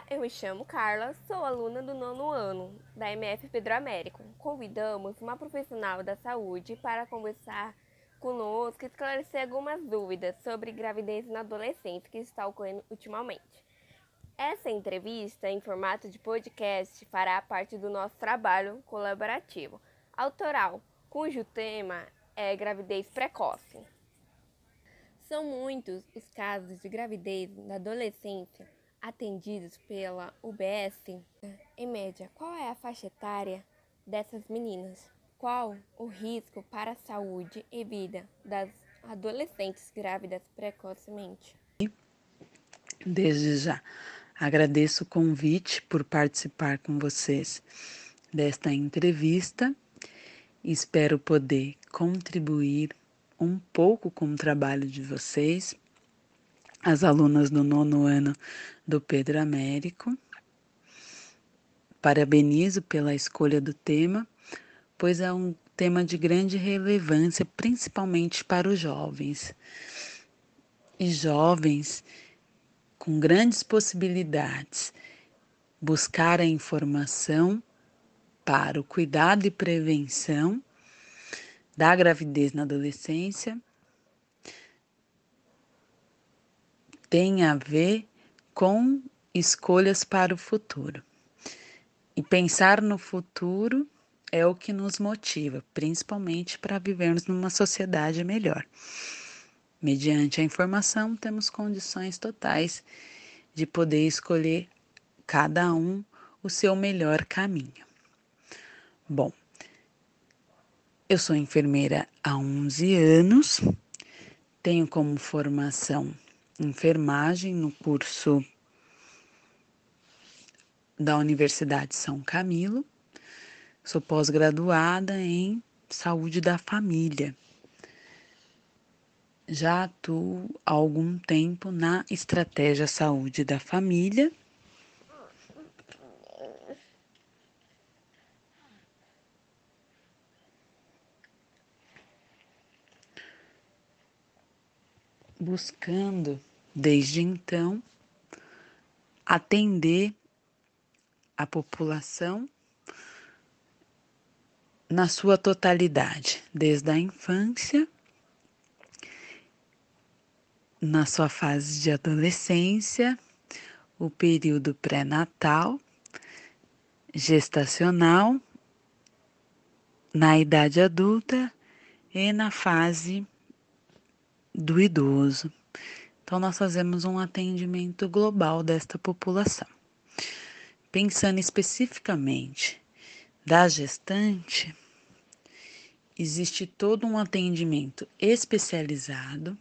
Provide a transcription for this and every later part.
Olá, eu me chamo Carla, sou aluna do nono ano da MF Pedro Américo. Convidamos uma profissional da saúde para conversar conosco e esclarecer algumas dúvidas sobre gravidez na adolescência que está ocorrendo ultimamente. Essa entrevista, em formato de podcast, fará parte do nosso trabalho colaborativo autoral, cujo tema é gravidez precoce. São muitos os casos de gravidez na adolescência atendidos pela UBS, em média, qual é a faixa etária dessas meninas? Qual o risco para a saúde e vida das adolescentes grávidas precocemente? Desde já, agradeço o convite por participar com vocês desta entrevista. Espero poder contribuir um pouco com o trabalho de vocês as alunas do nono ano do Pedro Américo. Parabenizo pela escolha do tema, pois é um tema de grande relevância, principalmente para os jovens. E jovens com grandes possibilidades buscar a informação para o cuidado e prevenção da gravidez na adolescência tem a ver com escolhas para o futuro. E pensar no futuro é o que nos motiva, principalmente para vivermos numa sociedade melhor. Mediante a informação, temos condições totais de poder escolher cada um o seu melhor caminho. Bom, eu sou enfermeira há 11 anos, tenho como formação enfermagem no curso da Universidade São Camilo. Sou pós-graduada em saúde da família. Já atuo há algum tempo na estratégia saúde da família. Buscando desde então, atender a população na sua totalidade, desde a infância, na sua fase de adolescência, o período pré-natal, gestacional, na idade adulta e na fase do idoso. Então, nós fazemos um atendimento global desta população. Pensando especificamente da gestante, existe todo um atendimento especializado,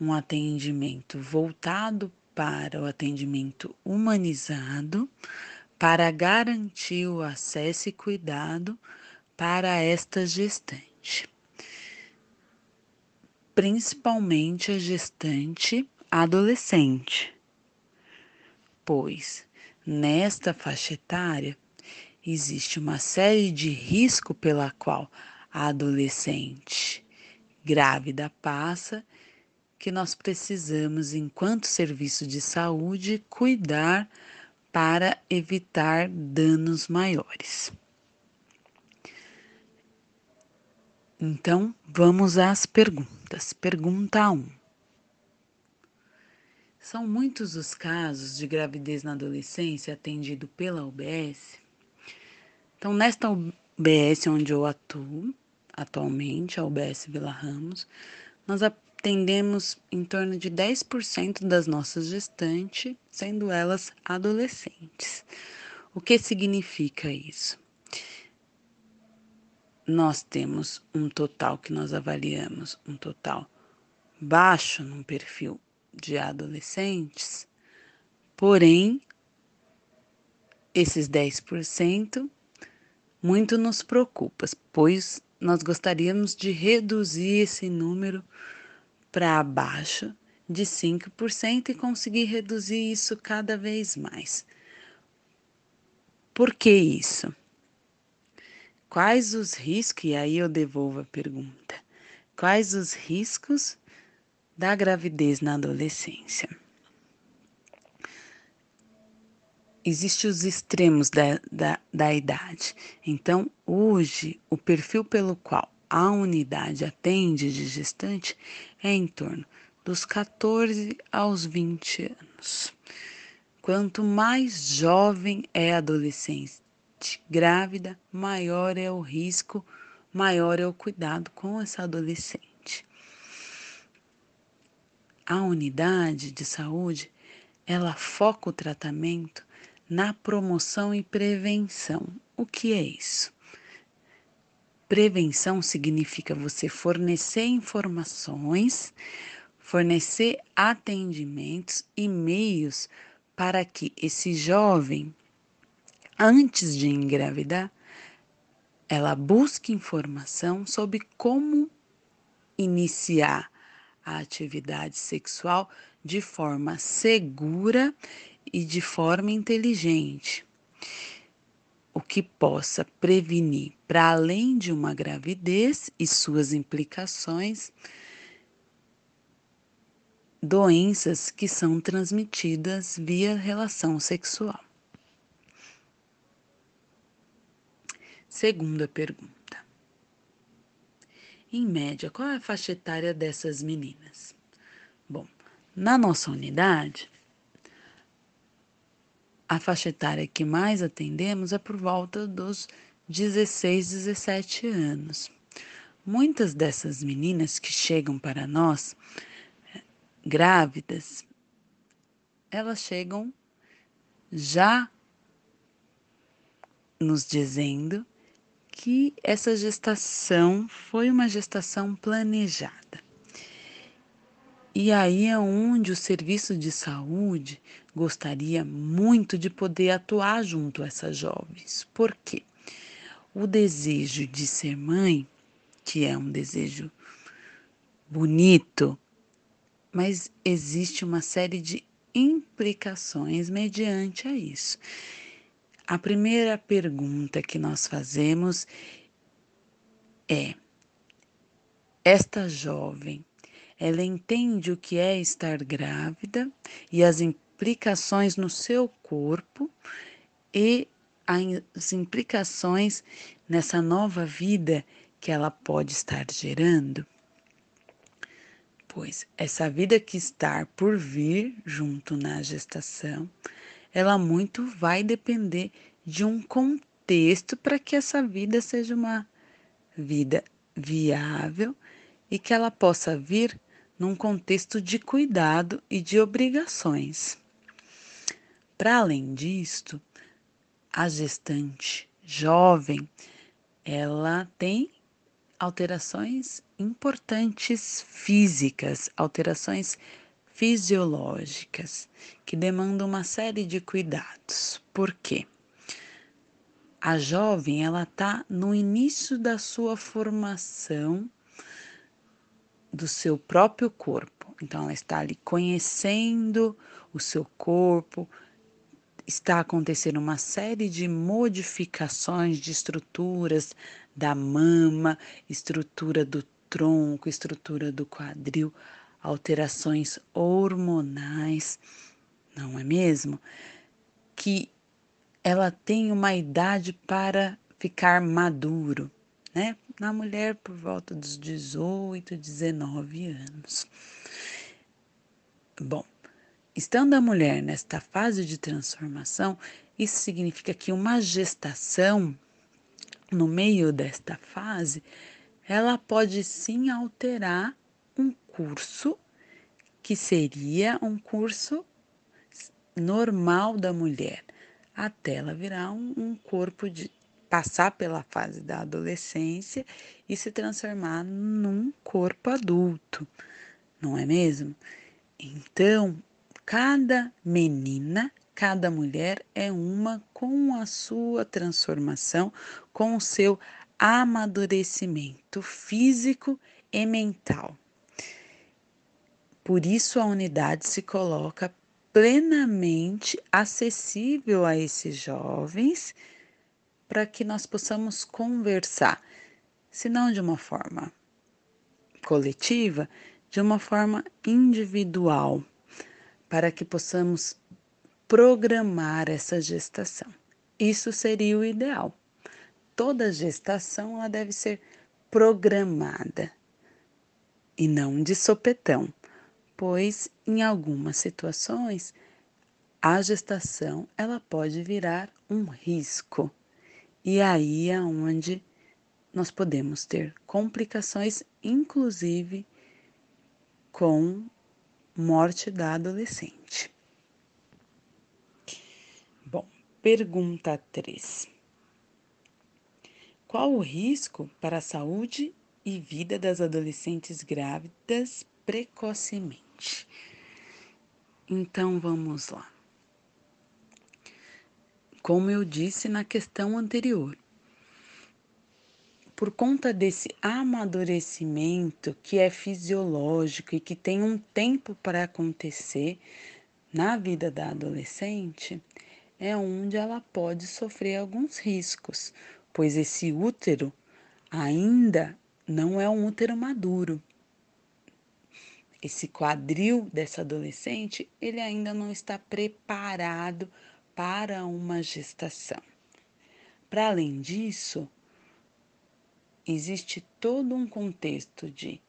um atendimento voltado para o atendimento humanizado, para garantir o acesso e cuidado para esta gestante principalmente a gestante adolescente, pois nesta faixa etária existe uma série de risco pela qual a adolescente grávida passa que nós precisamos, enquanto serviço de saúde, cuidar para evitar danos maiores. Então, vamos às perguntas. Pergunta 1. São muitos os casos de gravidez na adolescência atendido pela UBS? Então, nesta UBS onde eu atuo atualmente, a UBS Vila Ramos, nós atendemos em torno de 10% das nossas gestantes, sendo elas adolescentes. O que significa isso? Nós temos um total que nós avaliamos, um total baixo num perfil de adolescentes, porém, esses 10% muito nos preocupa, pois nós gostaríamos de reduzir esse número para abaixo de 5% e conseguir reduzir isso cada vez mais. Por que isso? Quais os riscos, e aí eu devolvo a pergunta, quais os riscos da gravidez na adolescência? existem os extremos da, da, da idade. Então, hoje, o perfil pelo qual a unidade atende de gestante é em torno dos 14 aos 20 anos. Quanto mais jovem é a adolescente grávida, maior é o risco, maior é o cuidado com essa adolescente. A unidade de saúde, ela foca o tratamento na promoção e prevenção. O que é isso? Prevenção significa você fornecer informações, fornecer atendimentos e meios para que esse jovem, antes de engravidar, ela busque informação sobre como iniciar a atividade sexual de forma segura e de forma inteligente, o que possa prevenir, para além de uma gravidez e suas implicações, doenças que são transmitidas via relação sexual. Segunda pergunta. Em média, qual é a faixa etária dessas meninas? Bom, na nossa unidade, a faixa etária que mais atendemos é por volta dos 16, 17 anos. Muitas dessas meninas que chegam para nós grávidas, elas chegam já nos dizendo que essa gestação foi uma gestação planejada. E aí é onde o serviço de saúde gostaria muito de poder atuar junto a essas jovens. Por quê? O desejo de ser mãe, que é um desejo bonito, mas existe uma série de implicações mediante a isso. A primeira pergunta que nós fazemos é: esta jovem, ela entende o que é estar grávida e as implicações no seu corpo e as implicações nessa nova vida que ela pode estar gerando? Pois essa vida que está por vir junto na gestação, ela muito vai depender de um contexto para que essa vida seja uma vida viável e que ela possa vir num contexto de cuidado e de obrigações. Para além disto, a gestante jovem, ela tem alterações importantes físicas, alterações fisiológicas, que demandam uma série de cuidados. Por quê? A jovem, ela está no início da sua formação do seu próprio corpo. Então, ela está ali conhecendo o seu corpo, está acontecendo uma série de modificações de estruturas da mama, estrutura do tronco, estrutura do quadril, alterações hormonais, não é mesmo? Que ela tem uma idade para ficar maduro, né? Na mulher por volta dos 18, 19 anos. Bom, estando a mulher nesta fase de transformação, isso significa que uma gestação, no meio desta fase, ela pode sim alterar curso que seria um curso normal da mulher, até ela virar um, um corpo de passar pela fase da adolescência e se transformar num corpo adulto, não é mesmo? Então, cada menina, cada mulher é uma com a sua transformação, com o seu amadurecimento físico e mental. Por isso, a unidade se coloca plenamente acessível a esses jovens para que nós possamos conversar, se não de uma forma coletiva, de uma forma individual, para que possamos programar essa gestação. Isso seria o ideal. Toda gestação ela deve ser programada e não de sopetão, pois em algumas situações a gestação ela pode virar um risco. E aí é onde nós podemos ter complicações, inclusive com morte da adolescente. Bom, pergunta 3. Qual o risco para a saúde e vida das adolescentes grávidas precocemente? Então vamos lá. Como eu disse na questão anterior, por conta desse amadurecimento que é fisiológico e que tem um tempo para acontecer na vida da adolescente, é onde ela pode sofrer alguns riscos, pois esse útero ainda não é um útero maduro. Esse quadril dessa adolescente, ele ainda não está preparado para uma gestação. Para além disso, existe todo um contexto de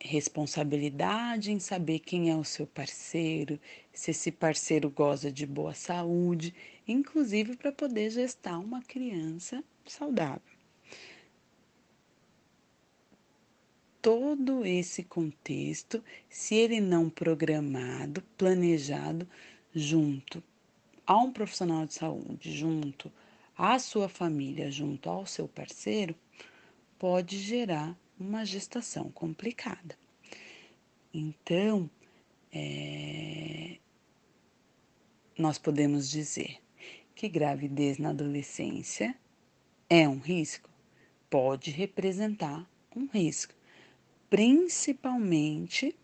responsabilidade em saber quem é o seu parceiro, se esse parceiro goza de boa saúde, inclusive para poder gestar uma criança saudável. Todo esse contexto, se ele não programado, planejado, junto a um profissional de saúde, junto à sua família, junto ao seu parceiro, pode gerar uma gestação complicada. Então, é, nós podemos dizer que gravidez na adolescência é um risco? Pode representar um risco, principalmente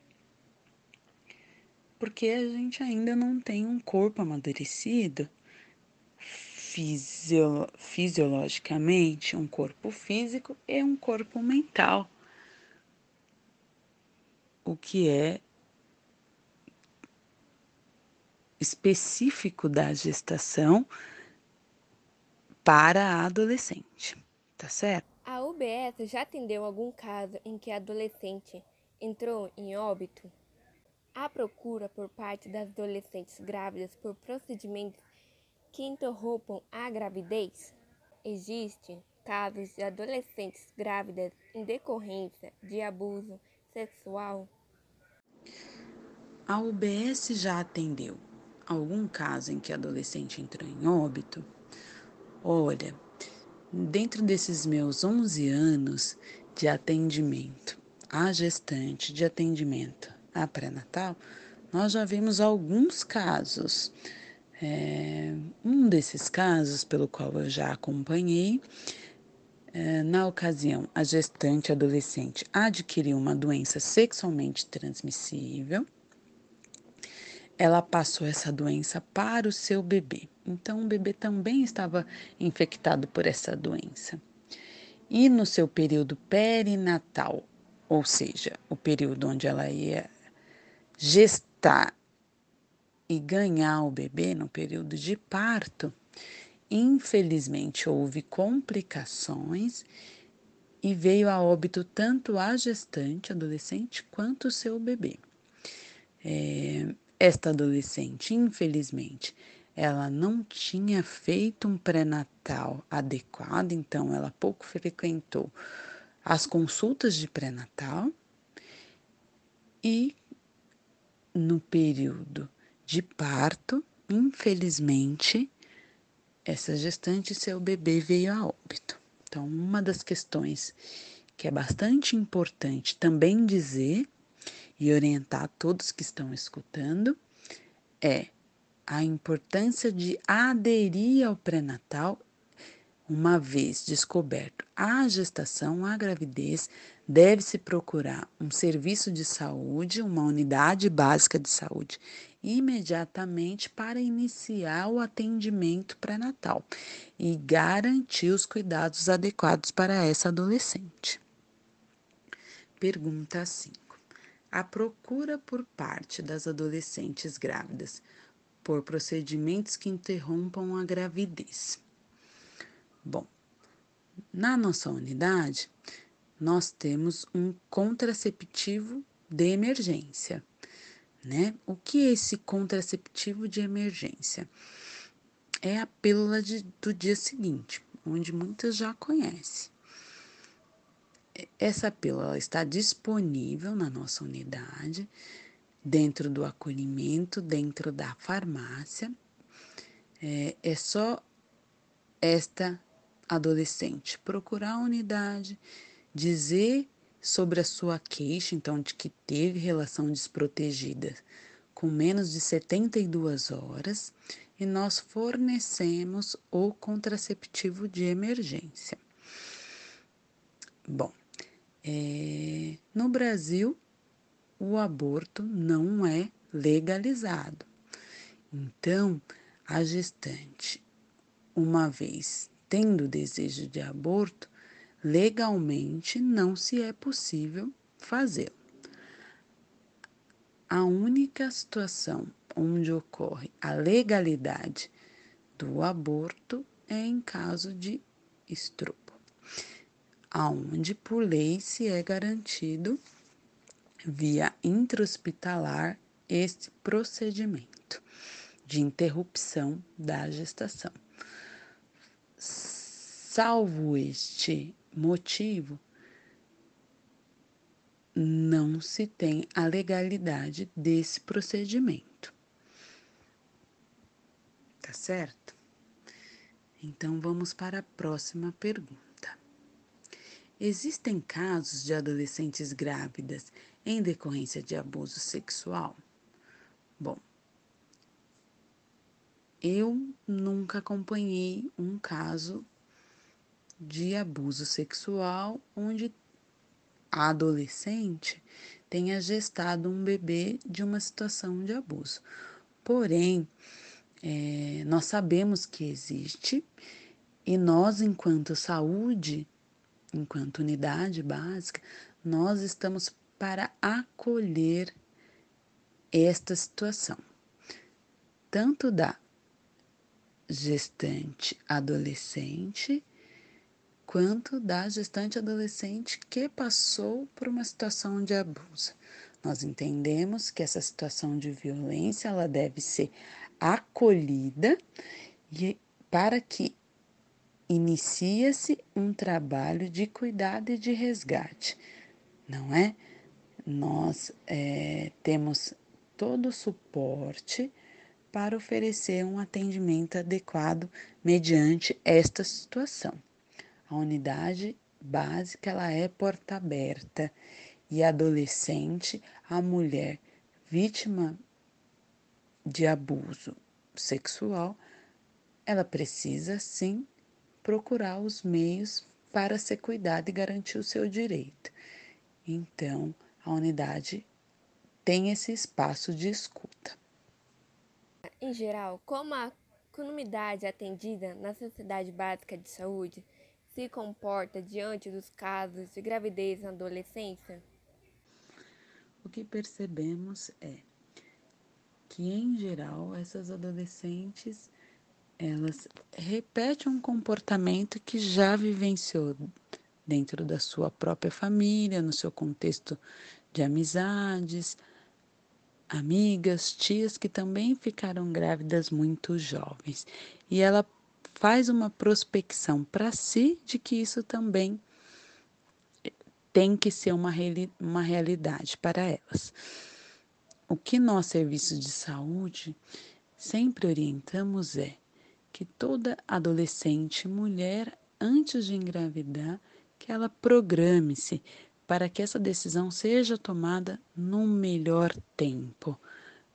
porque a gente ainda não tem um corpo amadurecido fisio, fisiologicamente, um corpo físico e um corpo mental, o que é específico da gestação para a adolescente, tá certo? A UBS já atendeu algum caso em que a adolescente entrou em óbito? A procura por parte das adolescentes grávidas por procedimentos que interrompam a gravidez. Existem casos de adolescentes grávidas em decorrência de abuso sexual. A UBS já atendeu algum caso em que adolescente entrou em óbito? Olha, dentro desses meus 11 anos de atendimento à gestante, de atendimento à pré-natal, nós já vimos alguns casos é, um desses casos, pelo qual eu já acompanhei, é, na ocasião, a gestante adolescente adquiriu uma doença sexualmente transmissível. Ela passou essa doença para o seu bebê. Então, o bebê também estava infectado por essa doença. E no seu período perinatal, ou seja, o período onde ela ia gestar e ganhar o bebê no período de parto, infelizmente houve complicações e veio a óbito tanto a gestante, adolescente, quanto o seu bebê. É, esta adolescente, infelizmente, ela não tinha feito um pré-natal adequado, então ela pouco frequentou as consultas de pré-natal e no período de parto, infelizmente, essa gestante, seu bebê veio a óbito. Então, uma das questões que é bastante importante também dizer e orientar todos que estão escutando é a importância de aderir ao pré-natal uma vez descoberto a gestação, a gravidez, deve-se procurar um serviço de saúde, uma unidade básica de saúde, imediatamente para iniciar o atendimento pré-natal e garantir os cuidados adequados para essa adolescente. Pergunta 5. A procura por parte das adolescentes grávidas por procedimentos que interrompam a gravidez. Bom, na nossa unidade, nós temos um contraceptivo de emergência, né? O que é esse contraceptivo de emergência? É a pílula de, do dia seguinte, onde muitas já conhecem. Essa pílula está disponível na nossa unidade, dentro do acolhimento, dentro da farmácia. É, é só esta adolescente procurar a unidade, dizer sobre a sua queixa, então, de que teve relação desprotegida com menos de 72 horas, e nós fornecemos o contraceptivo de emergência. Bom, é, no Brasil, o aborto não é legalizado. Então, a gestante, uma vez tendo desejo de aborto, legalmente não se é possível fazê-lo. A única situação onde ocorre a legalidade do aborto é em caso de estupro aonde por lei se é garantido via intra-hospitalar este procedimento de interrupção da gestação. Salvo este motivo, não se tem a legalidade desse procedimento. Tá certo? Então vamos para a próxima pergunta. Existem casos de adolescentes grávidas em decorrência de abuso sexual? Bom, eu nunca acompanhei um caso de abuso sexual onde a adolescente tenha gestado um bebê de uma situação de abuso. Porém, é, nós sabemos que existe e nós, enquanto saúde, enquanto unidade básica, nós estamos para acolher esta situação, tanto da gestante adolescente, quanto da gestante adolescente que passou por uma situação de abuso. Nós entendemos que essa situação de violência ela deve ser acolhida e para que inicia-se um trabalho de cuidado e de resgate, não é? Nós é, temos todo o suporte para oferecer um atendimento adequado mediante esta situação. A unidade básica ela é porta aberta e adolescente, a mulher vítima de abuso sexual, ela precisa sim procurar os meios para ser cuidado e garantir o seu direito. Então, a unidade tem esse espaço de escuta. Em geral, como a comunidade atendida na Sociedade Básica de Saúde se comporta diante dos casos de gravidez na adolescência? O que percebemos é que, em geral, essas adolescentes elas repetem um comportamento que já vivenciou dentro da sua própria família, no seu contexto de amizades, amigas, tias que também ficaram grávidas muito jovens. E ela faz uma prospecção para si de que isso também tem que ser uma, uma realidade para elas. O que nós, serviços de saúde, sempre orientamos é que toda adolescente mulher, antes de engravidar, que ela programe-se para que essa decisão seja tomada no melhor tempo,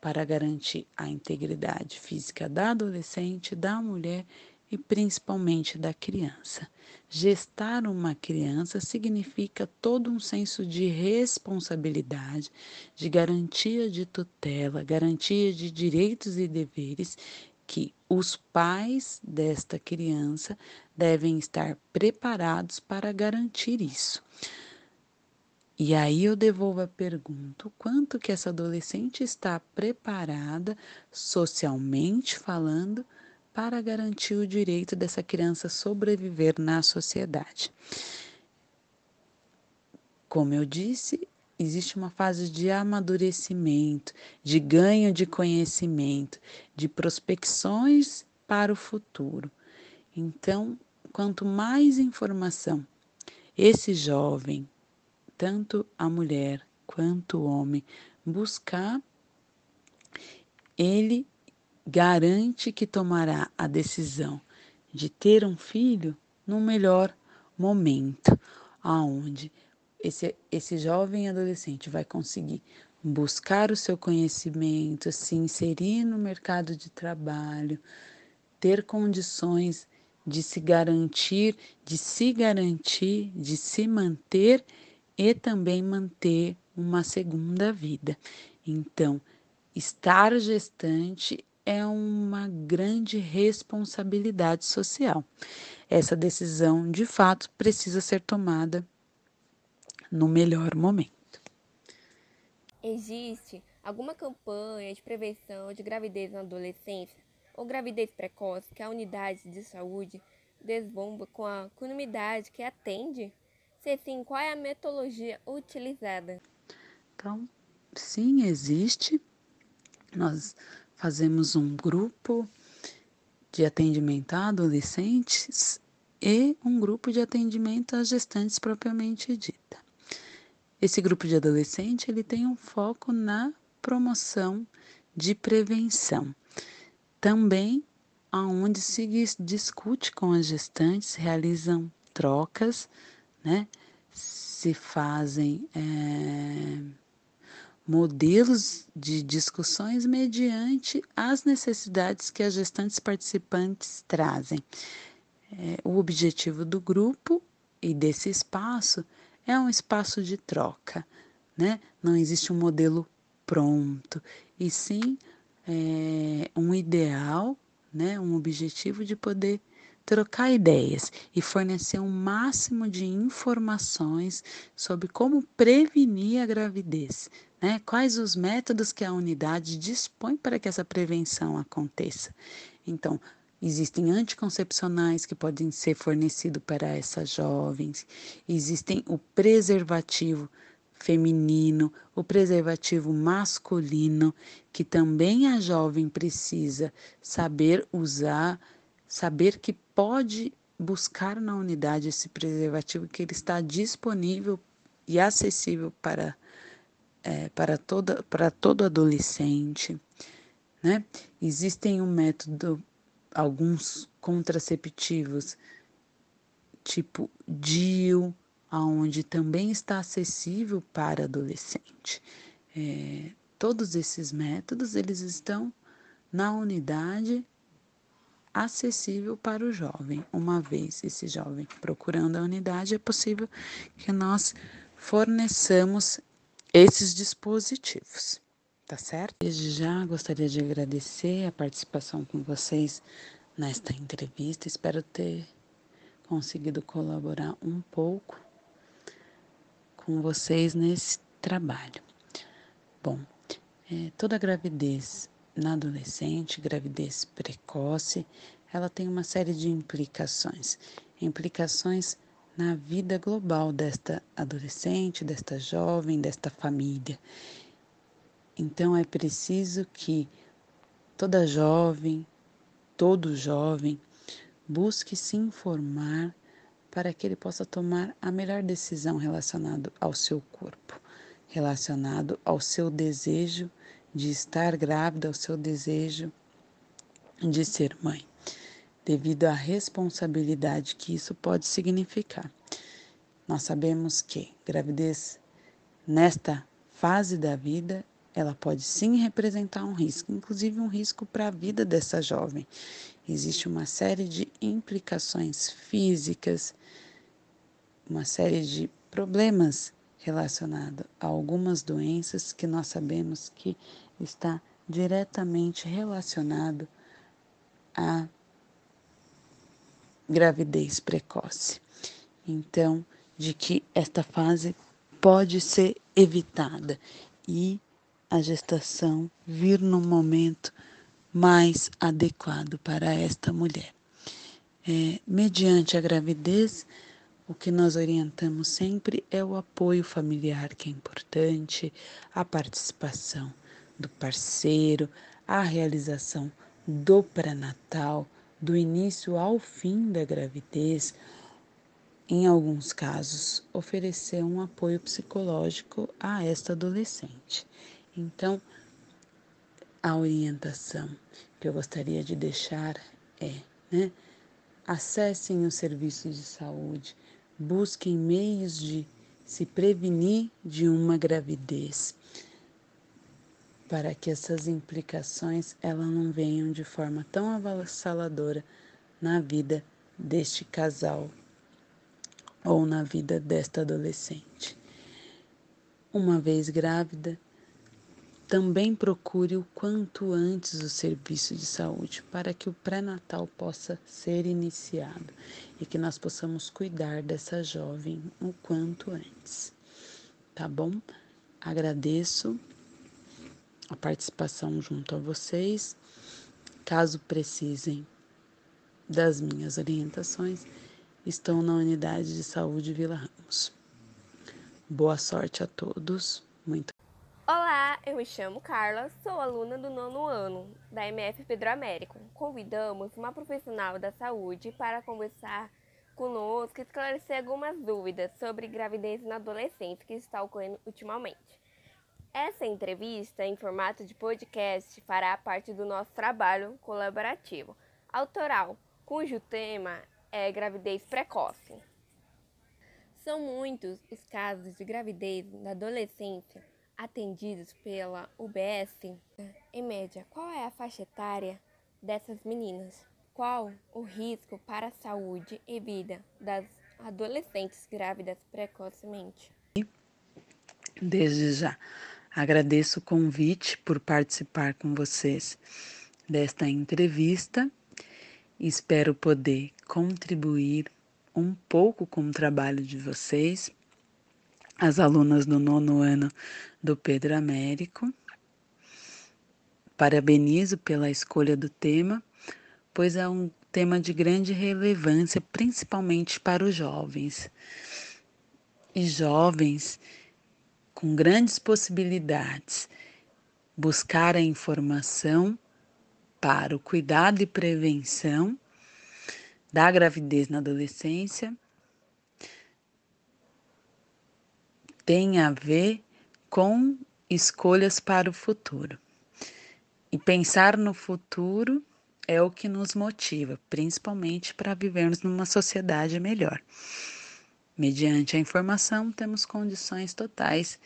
para garantir a integridade física da adolescente, da mulher e principalmente da criança. Gestar uma criança significa todo um senso de responsabilidade, de garantia de tutela, garantia de direitos e deveres que os pais desta criança devem estar preparados para garantir isso. E aí eu devolvo a pergunta: quanto que essa adolescente está preparada, socialmente falando, para garantir o direito dessa criança sobreviver na sociedade? Como eu disse, existe uma fase de amadurecimento, de ganho de conhecimento, de prospecções para o futuro. Então, quanto mais informação esse jovem tanto a mulher quanto o homem buscar, ele garante que tomará a decisão de ter um filho no melhor momento, aonde esse, esse jovem adolescente vai conseguir buscar o seu conhecimento, se inserir no mercado de trabalho, ter condições de se garantir, de se garantir, de se manter e também manter uma segunda vida. Então, estar gestante é uma grande responsabilidade social. Essa decisão, de fato, precisa ser tomada no melhor momento. Existe alguma campanha de prevenção de gravidez na adolescência ou gravidez precoce que a unidade de saúde desbomba com a comunidade que atende? Se sim, qual é a metodologia utilizada? Então, sim, existe. Nós fazemos um grupo de atendimento a adolescentes e um grupo de atendimento a gestantes propriamente dita. Esse grupo de adolescente ele tem um foco na promoção de prevenção. Também aonde se discute com as gestantes, realizam trocas né? Se fazem é, modelos de discussões mediante as necessidades que as gestantes participantes trazem. É, o objetivo do grupo e desse espaço é um espaço de troca, né? Não existe um modelo pronto, e sim é, um ideal, né? Um objetivo de poder trocar ideias e fornecer um máximo de informações sobre como prevenir a gravidez, né? Quais os métodos que a unidade dispõe para que essa prevenção aconteça. Então, Existem anticoncepcionais que podem ser fornecidos para essas jovens, existem o preservativo feminino, o preservativo masculino, que também a jovem precisa saber usar, saber que pode buscar na unidade esse preservativo que ele está disponível e acessível para, é, para, toda, para todo adolescente. Né? Existem um método, alguns contraceptivos, tipo DIU, aonde também está acessível para adolescente. É, todos esses métodos, eles estão na unidade acessível para o jovem. Uma vez esse jovem procurando a unidade, é possível que nós forneçamos esses dispositivos. Tá certo? Desde já gostaria de agradecer a participação com vocês nesta entrevista. Espero ter conseguido colaborar um pouco com vocês nesse trabalho. Bom, é, toda gravidez na adolescente, gravidez precoce, ela tem uma série de implicações. Implicações na vida global desta adolescente, desta jovem, desta família. Então é preciso que toda jovem, todo jovem, busque se informar para que ele possa tomar a melhor decisão relacionado ao seu corpo, relacionado ao seu desejo de estar grávida, o seu desejo de ser mãe, devido à responsabilidade que isso pode significar. Nós sabemos que gravidez nesta fase da vida, ela pode sim representar um risco, inclusive um risco para a vida dessa jovem. Existe uma série de implicações físicas, uma série de problemas relacionados a algumas doenças que nós sabemos que está diretamente relacionado à gravidez precoce. Então, de que esta fase pode ser evitada e a gestação vir no momento mais adequado para esta mulher. É, mediante a gravidez, o que nós orientamos sempre é o apoio familiar, que é importante, a participação do parceiro, a realização do pré-natal, do início ao fim da gravidez, em alguns casos, oferecer um apoio psicológico a esta adolescente. Então, a orientação que eu gostaria de deixar é, né, acessem o serviço de saúde, busquem meios de se prevenir de uma gravidez, para que essas implicações elas não venham de forma tão avassaladora na vida deste casal ou na vida desta adolescente. Uma vez grávida, também procure o quanto antes o serviço de saúde para que o pré-natal possa ser iniciado e que nós possamos cuidar dessa jovem o quanto antes. Tá bom? Agradeço a participação junto a vocês. Caso precisem das minhas orientações, estão na unidade de saúde Vila Ramos. Boa sorte a todos. Eu me chamo Carla, sou aluna do nono ano da MF Pedro Américo. Convidamos uma profissional da saúde para conversar conosco e esclarecer algumas dúvidas sobre gravidez na adolescência que está ocorrendo ultimamente. Essa entrevista, em formato de podcast, fará parte do nosso trabalho colaborativo autoral, cujo tema é gravidez precoce. São muitos os casos de gravidez na adolescência atendidos pela UBS. Em média, qual é a faixa etária dessas meninas? Qual o risco para a saúde e vida das adolescentes grávidas precocemente? Desde já, agradeço o convite por participar com vocês desta entrevista Espero poder contribuir um pouco com o trabalho de vocês, as alunas do nono ano do Pedro Américo. Parabenizo pela escolha do tema, pois é um tema de grande relevância, principalmente para os jovens. E jovens com grandes possibilidades buscar a informação para o cuidado e prevenção da gravidez na adolescência tem a ver com escolhas para o futuro. E pensar no futuro é o que nos motiva, principalmente para vivermos numa sociedade melhor. Mediante a informação, temos condições totais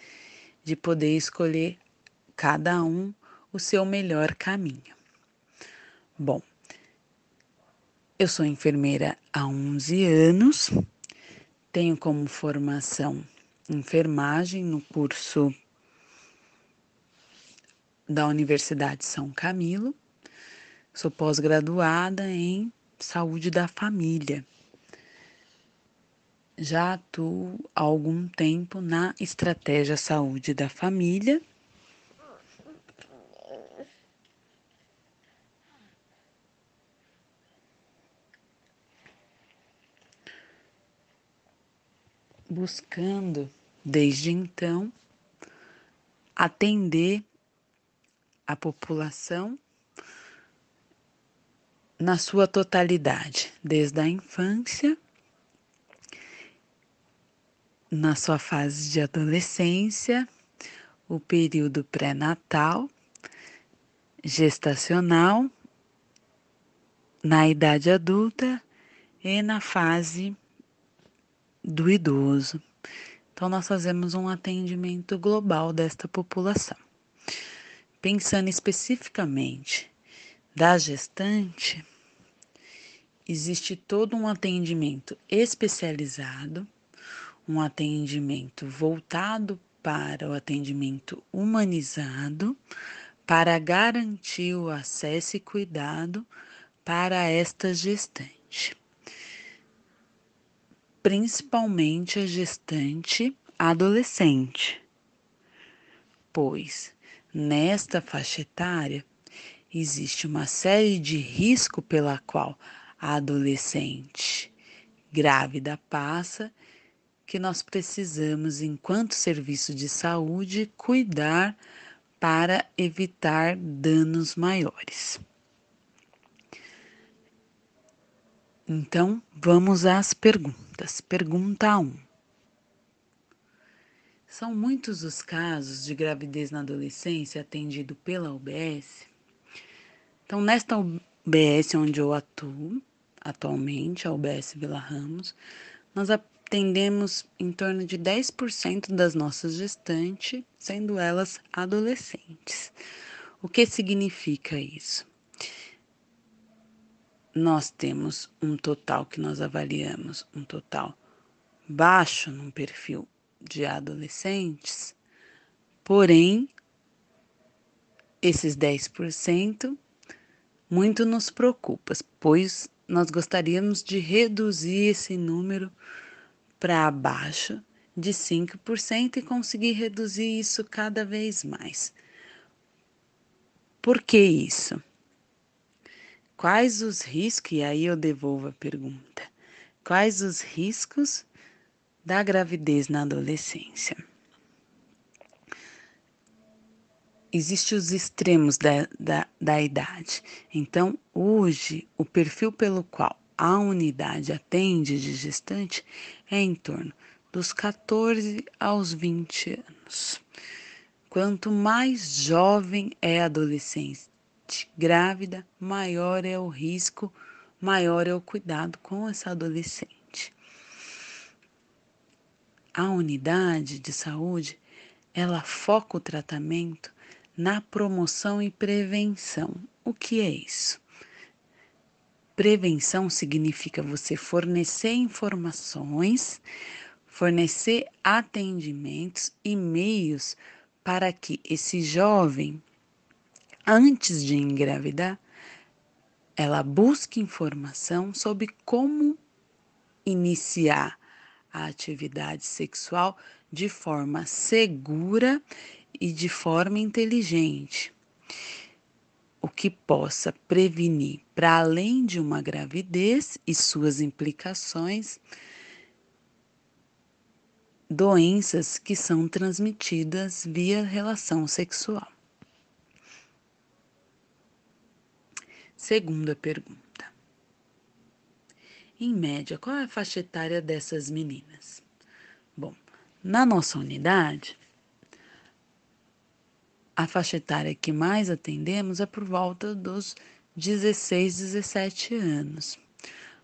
de poder escolher cada um o seu melhor caminho. Bom, eu sou enfermeira há 11 anos, tenho como formação enfermagem no curso da Universidade São Camilo, sou pós-graduada em saúde da família. Já atuo há algum tempo na estratégia saúde da família buscando, desde então, atender a população na sua totalidade, desde a infância, na sua fase de adolescência, o período pré-natal, gestacional, na idade adulta e na fase do idoso. Então, nós fazemos um atendimento global desta população. Pensando especificamente da gestante, existe todo um atendimento especializado, um atendimento voltado para o atendimento humanizado, para garantir o acesso e cuidado para esta gestante principalmente a gestante adolescente, pois nesta faixa etária existe uma série de risco pela qual a adolescente grávida passa que nós precisamos, enquanto serviço de saúde, cuidar para evitar danos maiores. Então, vamos às perguntas. Pergunta 1. São muitos os casos de gravidez na adolescência atendido pela UBS? Então, nesta UBS onde eu atuo atualmente, a UBS Vila Ramos, nós atendemos em torno de 10% das nossas gestantes, sendo elas adolescentes. O que significa isso? Nós temos um total que nós avaliamos, um total baixo num perfil de adolescentes, porém, esses 10% muito nos preocupa, pois nós gostaríamos de reduzir esse número para abaixo de 5% e conseguir reduzir isso cada vez mais. Por que isso? Quais os riscos, e aí eu devolvo a pergunta, quais os riscos da gravidez na adolescência? Existem os extremos da, da, da idade. Então, hoje, o perfil pelo qual a unidade atende de gestante é em torno dos 14 aos 20 anos. Quanto mais jovem é a adolescente grávida, maior é o risco, maior é o cuidado com essa adolescente. A unidade de saúde, ela foca o tratamento na promoção e prevenção. O que é isso? Prevenção significa você fornecer informações, fornecer atendimentos e meios para que esse jovem, antes de engravidar, ela busque informação sobre como iniciar a atividade sexual de forma segura e de forma inteligente, o que possa prevenir, para além de uma gravidez e suas implicações, doenças que são transmitidas via relação sexual. Segunda pergunta. Em média, qual é a faixa etária dessas meninas? Bom, na nossa unidade, a faixa etária que mais atendemos é por volta dos 16, 17 anos.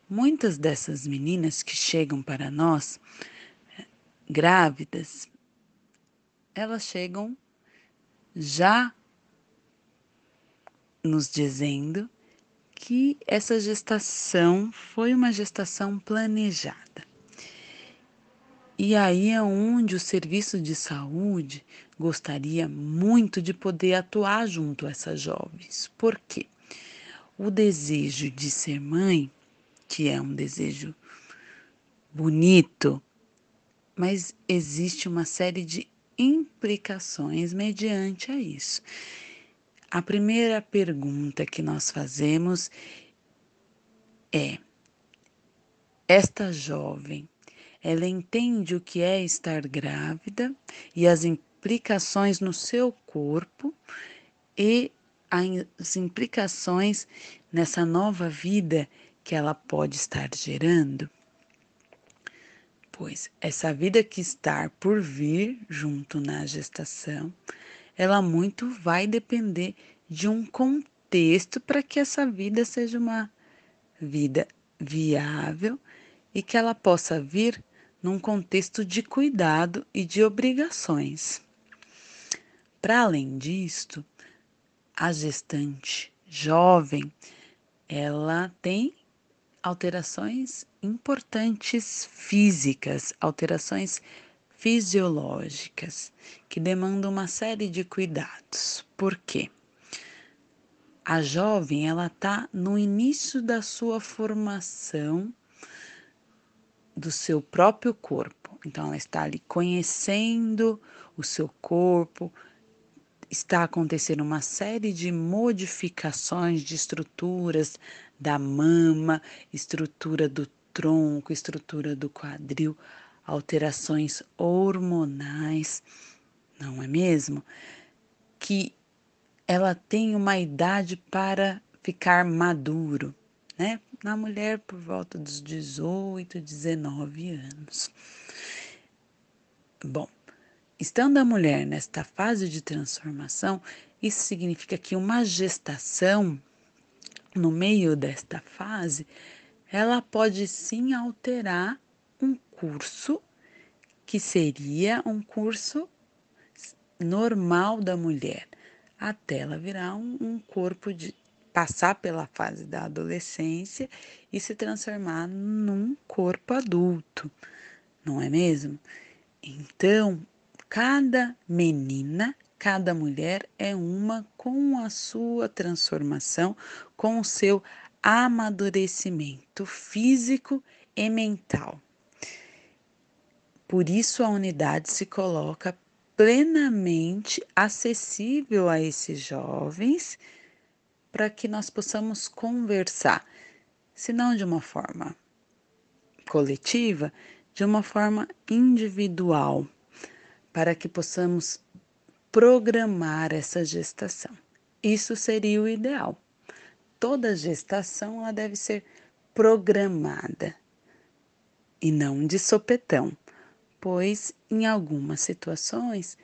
Muitas dessas meninas que chegam para nós grávidas, elas chegam já nos dizendo que essa gestação foi uma gestação planejada. E aí é onde o serviço de saúde gostaria muito de poder atuar junto a essas jovens. Por quê? O desejo de ser mãe, que é um desejo bonito, mas existe uma série de implicações mediante a isso. A primeira pergunta que nós fazemos é: esta jovem, ela entende o que é estar grávida e as implicações no seu corpo e as implicações nessa nova vida que ela pode estar gerando? Pois essa vida que está por vir junto na gestação, ela muito vai depender de um contexto para que essa vida seja uma vida viável e que ela possa vir num contexto de cuidado e de obrigações. Para além disto, a gestante jovem, ela tem alterações importantes físicas, alterações fisiológicas que demandam uma série de cuidados. Por quê? A jovem ela está no início da sua formação do seu próprio corpo. Então, ela está ali conhecendo o seu corpo, está acontecendo uma série de modificações de estruturas da mama, estrutura do tronco, estrutura do quadril, alterações hormonais, não é mesmo? Que ela tem uma idade para ficar maduro, né? Na mulher por volta dos 18, 19 anos. Bom, estando a mulher nesta fase de transformação, isso significa que uma gestação no meio desta fase, ela pode sim alterar curso que seria um curso normal da mulher, até ela virar um, um corpo de passar pela fase da adolescência e se transformar num corpo adulto, não é mesmo? Então, cada menina, cada mulher é uma com a sua transformação, com o seu amadurecimento físico e mental. Por isso, a unidade se coloca plenamente acessível a esses jovens para que nós possamos conversar, se não de uma forma coletiva, de uma forma individual, para que possamos programar essa gestação. Isso seria o ideal. Toda gestação ela deve ser programada e não de sopetão pois em algumas situações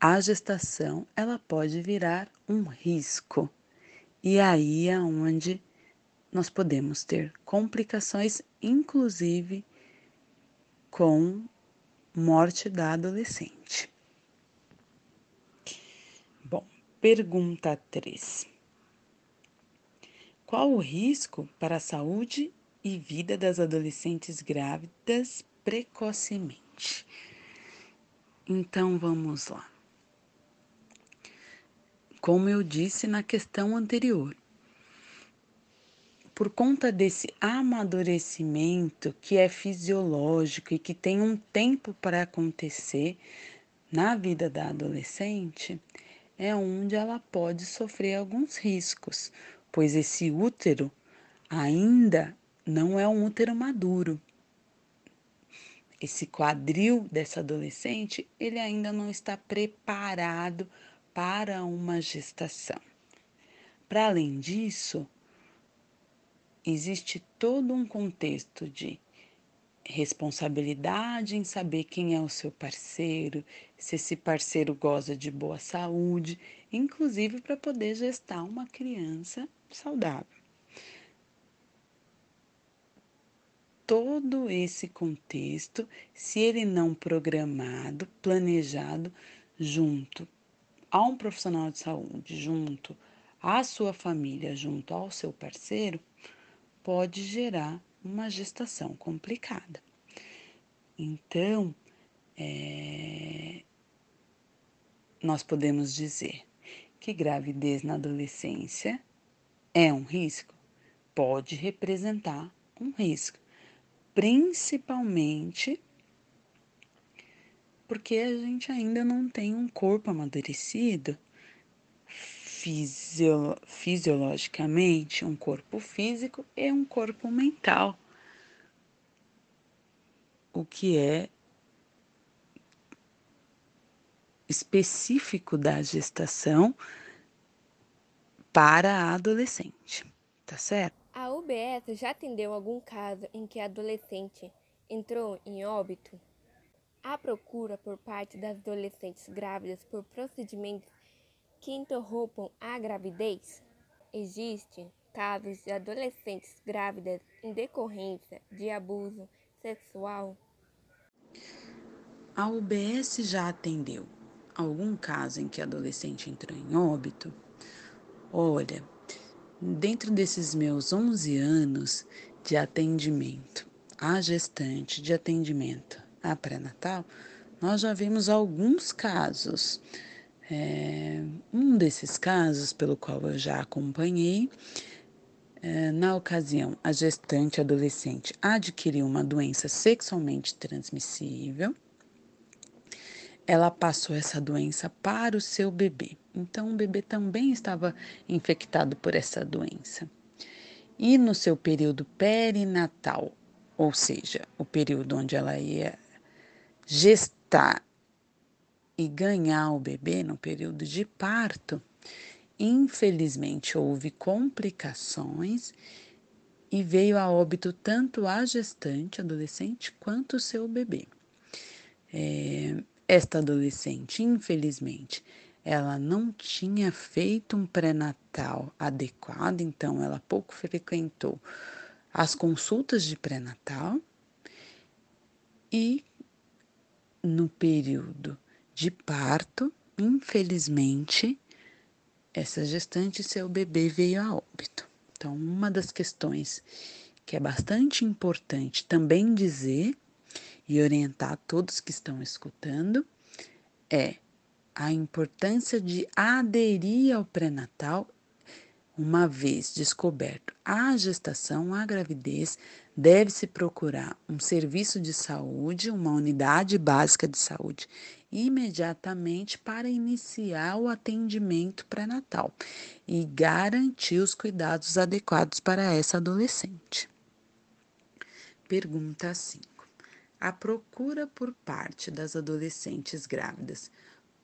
a gestação ela pode virar um risco. E aí é onde nós podemos ter complicações, inclusive com morte da adolescente. Bom, pergunta 3. Qual o risco para a saúde e vida das adolescentes grávidas precocemente? Então vamos lá. Como eu disse na questão anterior, por conta desse amadurecimento que é fisiológico e que tem um tempo para acontecer na vida da adolescente, é onde ela pode sofrer alguns riscos, pois esse útero ainda não é um útero maduro esse quadril dessa adolescente, ele ainda não está preparado para uma gestação. Para além disso, existe todo um contexto de responsabilidade em saber quem é o seu parceiro, se esse parceiro goza de boa saúde, inclusive para poder gestar uma criança saudável. Todo esse contexto, se ele não programado, planejado, junto a um profissional de saúde, junto à sua família, junto ao seu parceiro, pode gerar uma gestação complicada. Então, é, nós podemos dizer que gravidez na adolescência é um risco? Pode representar um risco principalmente porque a gente ainda não tem um corpo amadurecido fisio, fisiologicamente, um corpo físico e um corpo mental, o que é específico da gestação para a adolescente, tá certo? A UBS já atendeu algum caso em que a adolescente entrou em óbito? Há procura por parte das adolescentes grávidas por procedimentos que interrompam a gravidez? Existem casos de adolescentes grávidas em decorrência de abuso sexual? A UBS já atendeu algum caso em que a adolescente entrou em óbito? Olha, Dentro desses meus 11 anos de atendimento à gestante, de atendimento à pré-natal, nós já vimos alguns casos. É, um desses casos, pelo qual eu já acompanhei, Eh, na ocasião, a gestante adolescente adquiriu uma doença sexualmente transmissível. Ela passou essa doença para o seu bebê. Então, o bebê também estava infectado por essa doença. E no seu período perinatal, ou seja, o período onde ela ia gestar e ganhar o bebê, no período de parto, Infelizmente, houve complicações e veio a óbito tanto a gestante, adolescente, quanto o seu bebê. É, esta adolescente, infelizmente, ela não tinha feito um pré-natal adequado, então ela pouco frequentou as consultas de pré-natal e no período de parto, infelizmente, essa gestante, seu bebê veio a óbito. Então, uma das questões que é bastante importante também dizer e orientar todos que estão escutando é a importância de aderir ao pré-natal uma vez descoberto a gestação, a gravidez, deve-se procurar um serviço de saúde, uma unidade básica de saúde, imediatamente para iniciar o atendimento pré-natal e garantir os cuidados adequados para essa adolescente. Pergunta 5. A procura por parte das adolescentes grávidas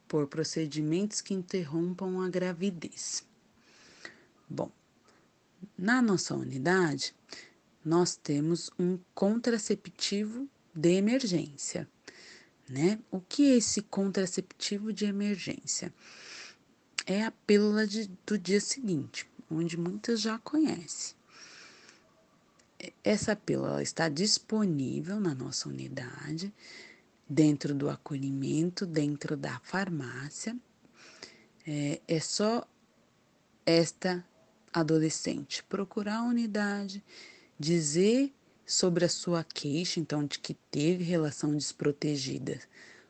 por procedimentos que interrompam a gravidez Bom, na nossa unidade, nós temos um contraceptivo de emergência, né? O que é esse contraceptivo de emergência? É a pílula de, do dia seguinte, onde muitas já conhecem. Essa pílula está disponível na nossa unidade, dentro do acolhimento, dentro da farmácia. É, é só esta adolescente procurar a unidade, dizer sobre a sua queixa, então, de que teve relação desprotegida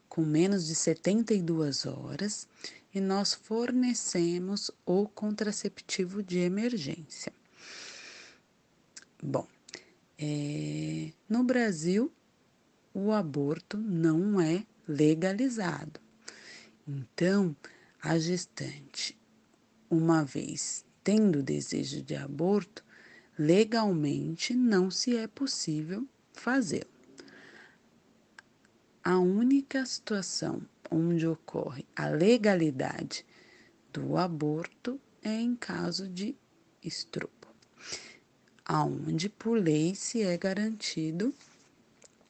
com menos de 72 horas, e nós fornecemos o contraceptivo de emergência. Bom, é, no Brasil, o aborto não é legalizado. Então, a gestante, uma vez tendo desejo de aborto, legalmente não se é possível fazê-lo. A única situação onde ocorre a legalidade do aborto é em caso de estupro, aonde por lei se é garantido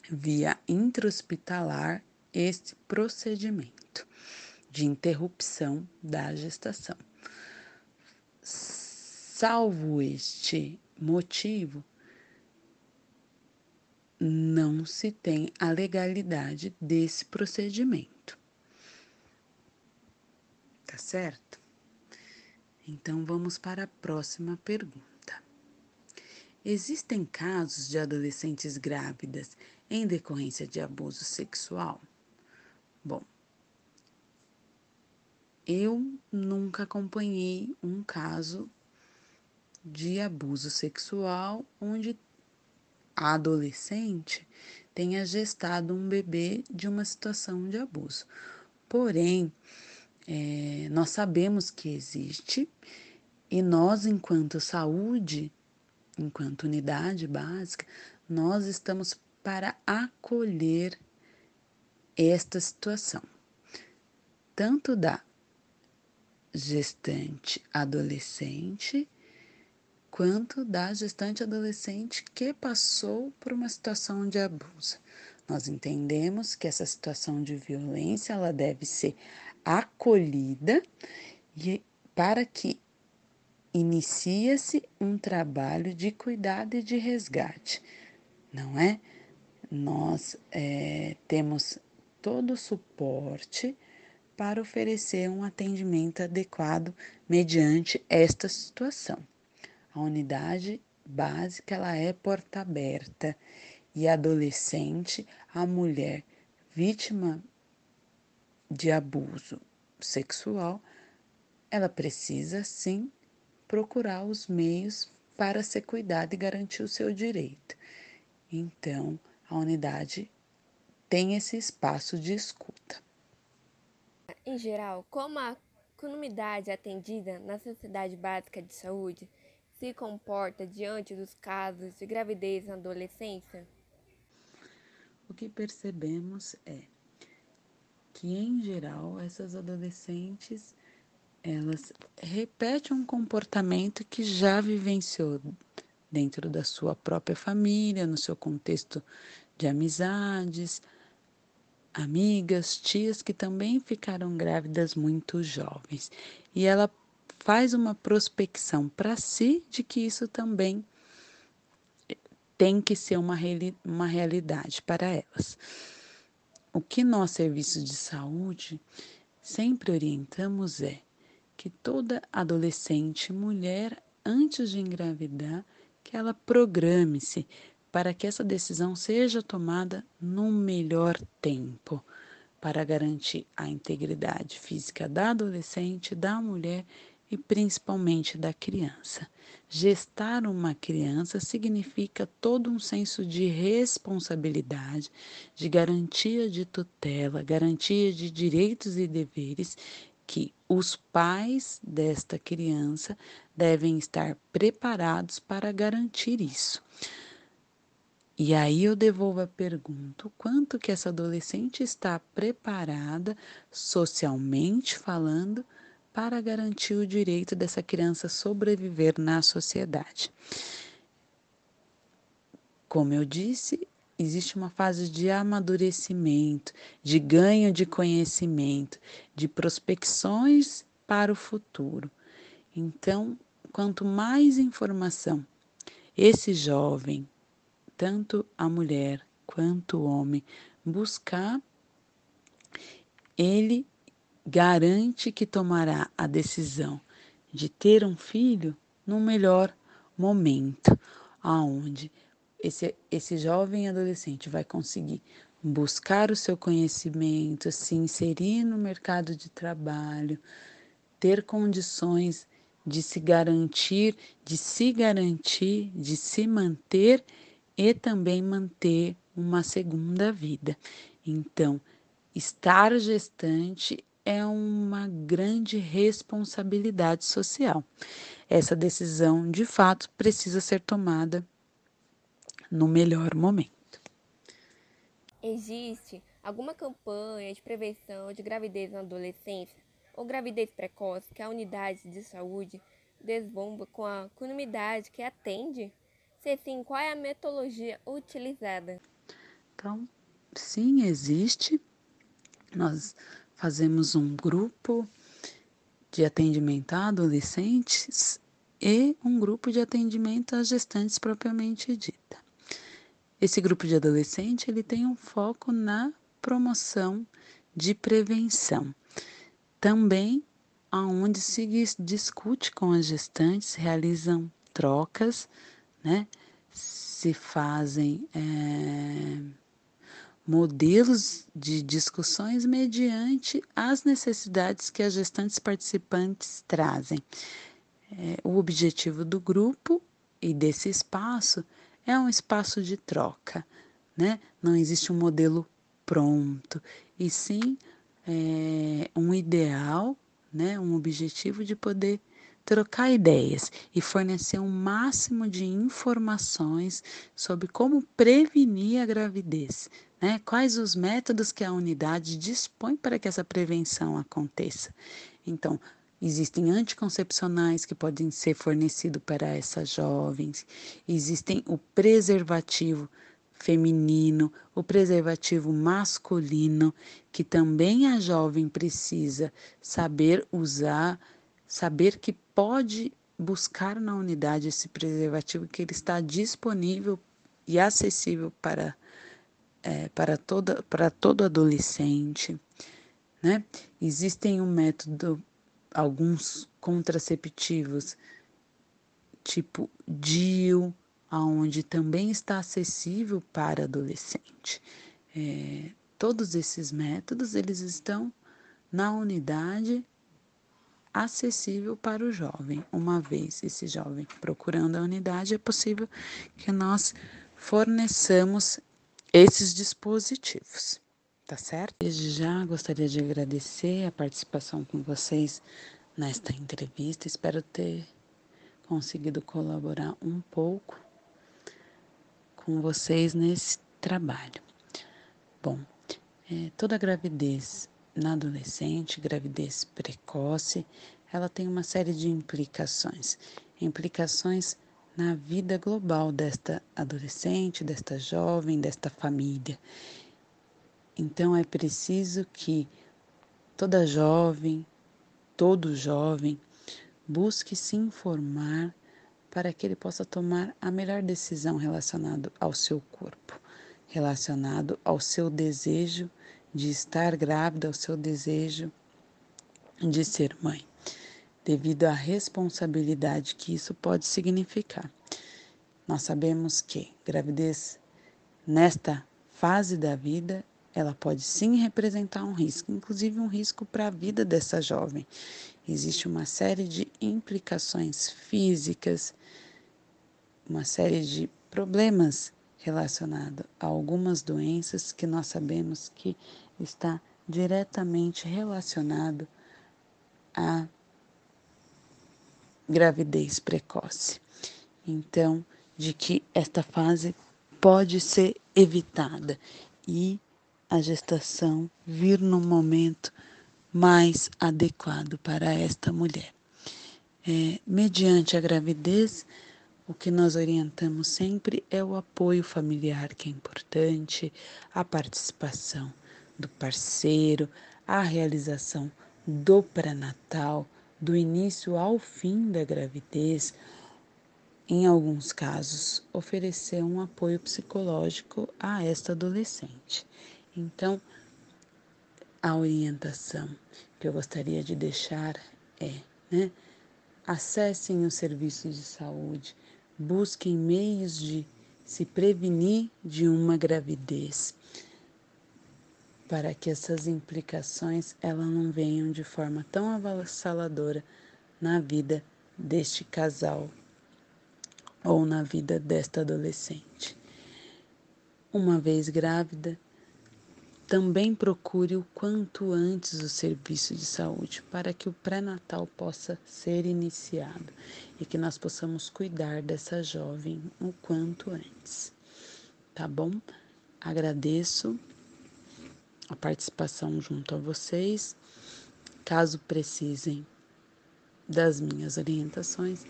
via intra-hospitalar este procedimento de interrupção da gestação. Salvo este motivo, não se tem a legalidade desse procedimento. Tá certo? Então vamos para a próxima pergunta. Existem casos de adolescentes grávidas em decorrência de abuso sexual? Bom, eu nunca acompanhei um caso de abuso sexual onde a adolescente tenha gestado um bebê de uma situação de abuso. Porém, é, nós sabemos que existe e nós, enquanto saúde, enquanto unidade básica, nós estamos para acolher esta situação, tanto da gestante adolescente, quanto da gestante adolescente que passou por uma situação de abuso. Nós entendemos que essa situação de violência ela deve ser acolhida e para que inicie-se um trabalho de cuidado e de resgate, não é? Nós é, temos todo o suporte para oferecer um atendimento adequado mediante esta situação. A unidade básica ela é porta aberta e adolescente, a mulher vítima de abuso sexual, ela precisa sim procurar os meios para ser cuidado e garantir o seu direito. Então, a unidade tem esse espaço de escuta. Em geral, como a comunidade atendida na Sociedade Básica de Saúde se comporta diante dos casos de gravidez na adolescência? O que percebemos é que, em geral, essas adolescentes elas repetem um comportamento que já vivenciou dentro da sua própria família, no seu contexto de amizades, amigas, tias que também ficaram grávidas muito jovens. E ela faz uma prospecção para si de que isso também tem que ser uma, uma realidade para elas. O que nós, serviços de saúde, sempre orientamos é que toda adolescente, mulher, antes de engravidar, que ela programe-se para que essa decisão seja tomada no melhor tempo, para garantir a integridade física da adolescente, da mulher e principalmente da criança. Gestar uma criança significa todo um senso de responsabilidade, de garantia de tutela, garantia de direitos e deveres que os pais desta criança devem estar preparados para garantir isso. E aí eu devolvo a pergunta: quanto que essa adolescente está preparada, socialmente falando, para garantir o direito dessa criança sobreviver na sociedade? Como eu disse, existe uma fase de amadurecimento, de ganho de conhecimento, de prospecções para o futuro. Então, quanto mais informação esse jovem, tanto a mulher quanto o homem, buscar, ele garante que tomará a decisão de ter um filho no melhor momento, aonde esse, esse jovem adolescente vai conseguir buscar o seu conhecimento, se inserir no mercado de trabalho, ter condições de se garantir, de se garantir, de se manter e também manter uma segunda vida. Então, estar gestante é uma grande responsabilidade social. Essa decisão, de fato, precisa ser tomada no melhor momento. Existe alguma campanha de prevenção de gravidez na adolescência ou gravidez precoce que a unidade de saúde desbomba com a comunidade que atende? Se sim, qual é a metodologia utilizada? Então, sim, existe. Nós fazemos um grupo de atendimento a adolescentes e um grupo de atendimento a gestantes propriamente dita. Esse grupo de adolescente ele tem um foco na promoção de prevenção. Também aonde se discute com as gestantes, realizam trocas, né? Se fazem é, modelos de discussões mediante as necessidades que as gestantes participantes trazem. É, o objetivo do grupo e desse espaço é um espaço de troca, né? Não existe um modelo pronto, e sim é, um ideal, né? Um objetivo de poder trocar ideias e fornecer um máximo de informações sobre como prevenir a gravidez, né? Quais os métodos que a unidade dispõe para que essa prevenção aconteça. Então, Existem anticoncepcionais que podem ser fornecidos para essas jovens. Existem o preservativo feminino, o preservativo masculino, que também a jovem precisa saber usar, saber que pode buscar na unidade esse preservativo, que ele está disponível e acessível para, é, para, toda, para todo adolescente. Né? Existem um método alguns contraceptivos, tipo DIU, aonde também está acessível para adolescente. É, todos esses métodos eles estão na unidade acessível para o jovem. Uma vez esse jovem procurando a unidade, é possível que nós forneçamos esses dispositivos. Tá certo? Desde já gostaria de agradecer a participação com vocês nesta entrevista. Espero ter conseguido colaborar um pouco com vocês nesse trabalho. Bom, é, toda gravidez na adolescente, gravidez precoce, ela tem uma série de implicações. Implicações na vida global desta adolescente, desta jovem, desta família. Então é preciso que toda jovem, todo jovem, busque se informar para que ele possa tomar a melhor decisão relacionado ao seu corpo, relacionado ao seu desejo de estar grávida, ao seu desejo de ser mãe, devido à responsabilidade que isso pode significar. Nós sabemos que gravidez nesta fase da vida ela pode sim representar um risco, inclusive um risco para a vida dessa jovem. Existe uma série de implicações físicas, uma série de problemas relacionados a algumas doenças que nós sabemos que está diretamente relacionado à gravidez precoce. Então, de que esta fase pode ser evitada e a gestação vir no momento mais adequado para esta mulher. É, mediante a gravidez, o que nós orientamos sempre é o apoio familiar, que é importante, a participação do parceiro, a realização do pré-natal, do início ao fim da gravidez, em alguns casos, oferecer um apoio psicológico a esta adolescente. Então, a orientação que eu gostaria de deixar é, né? Acessem o serviço de saúde, busquem meios de se prevenir de uma gravidez, para que essas implicações ela não venham de forma tão avassaladora na vida deste casal ou na vida desta adolescente. Uma vez grávida, também procure o quanto antes o serviço de saúde para que o pré-natal possa ser iniciado e que nós possamos cuidar dessa jovem o quanto antes. Tá bom? Agradeço a participação junto a vocês. Caso precisem das minhas orientações,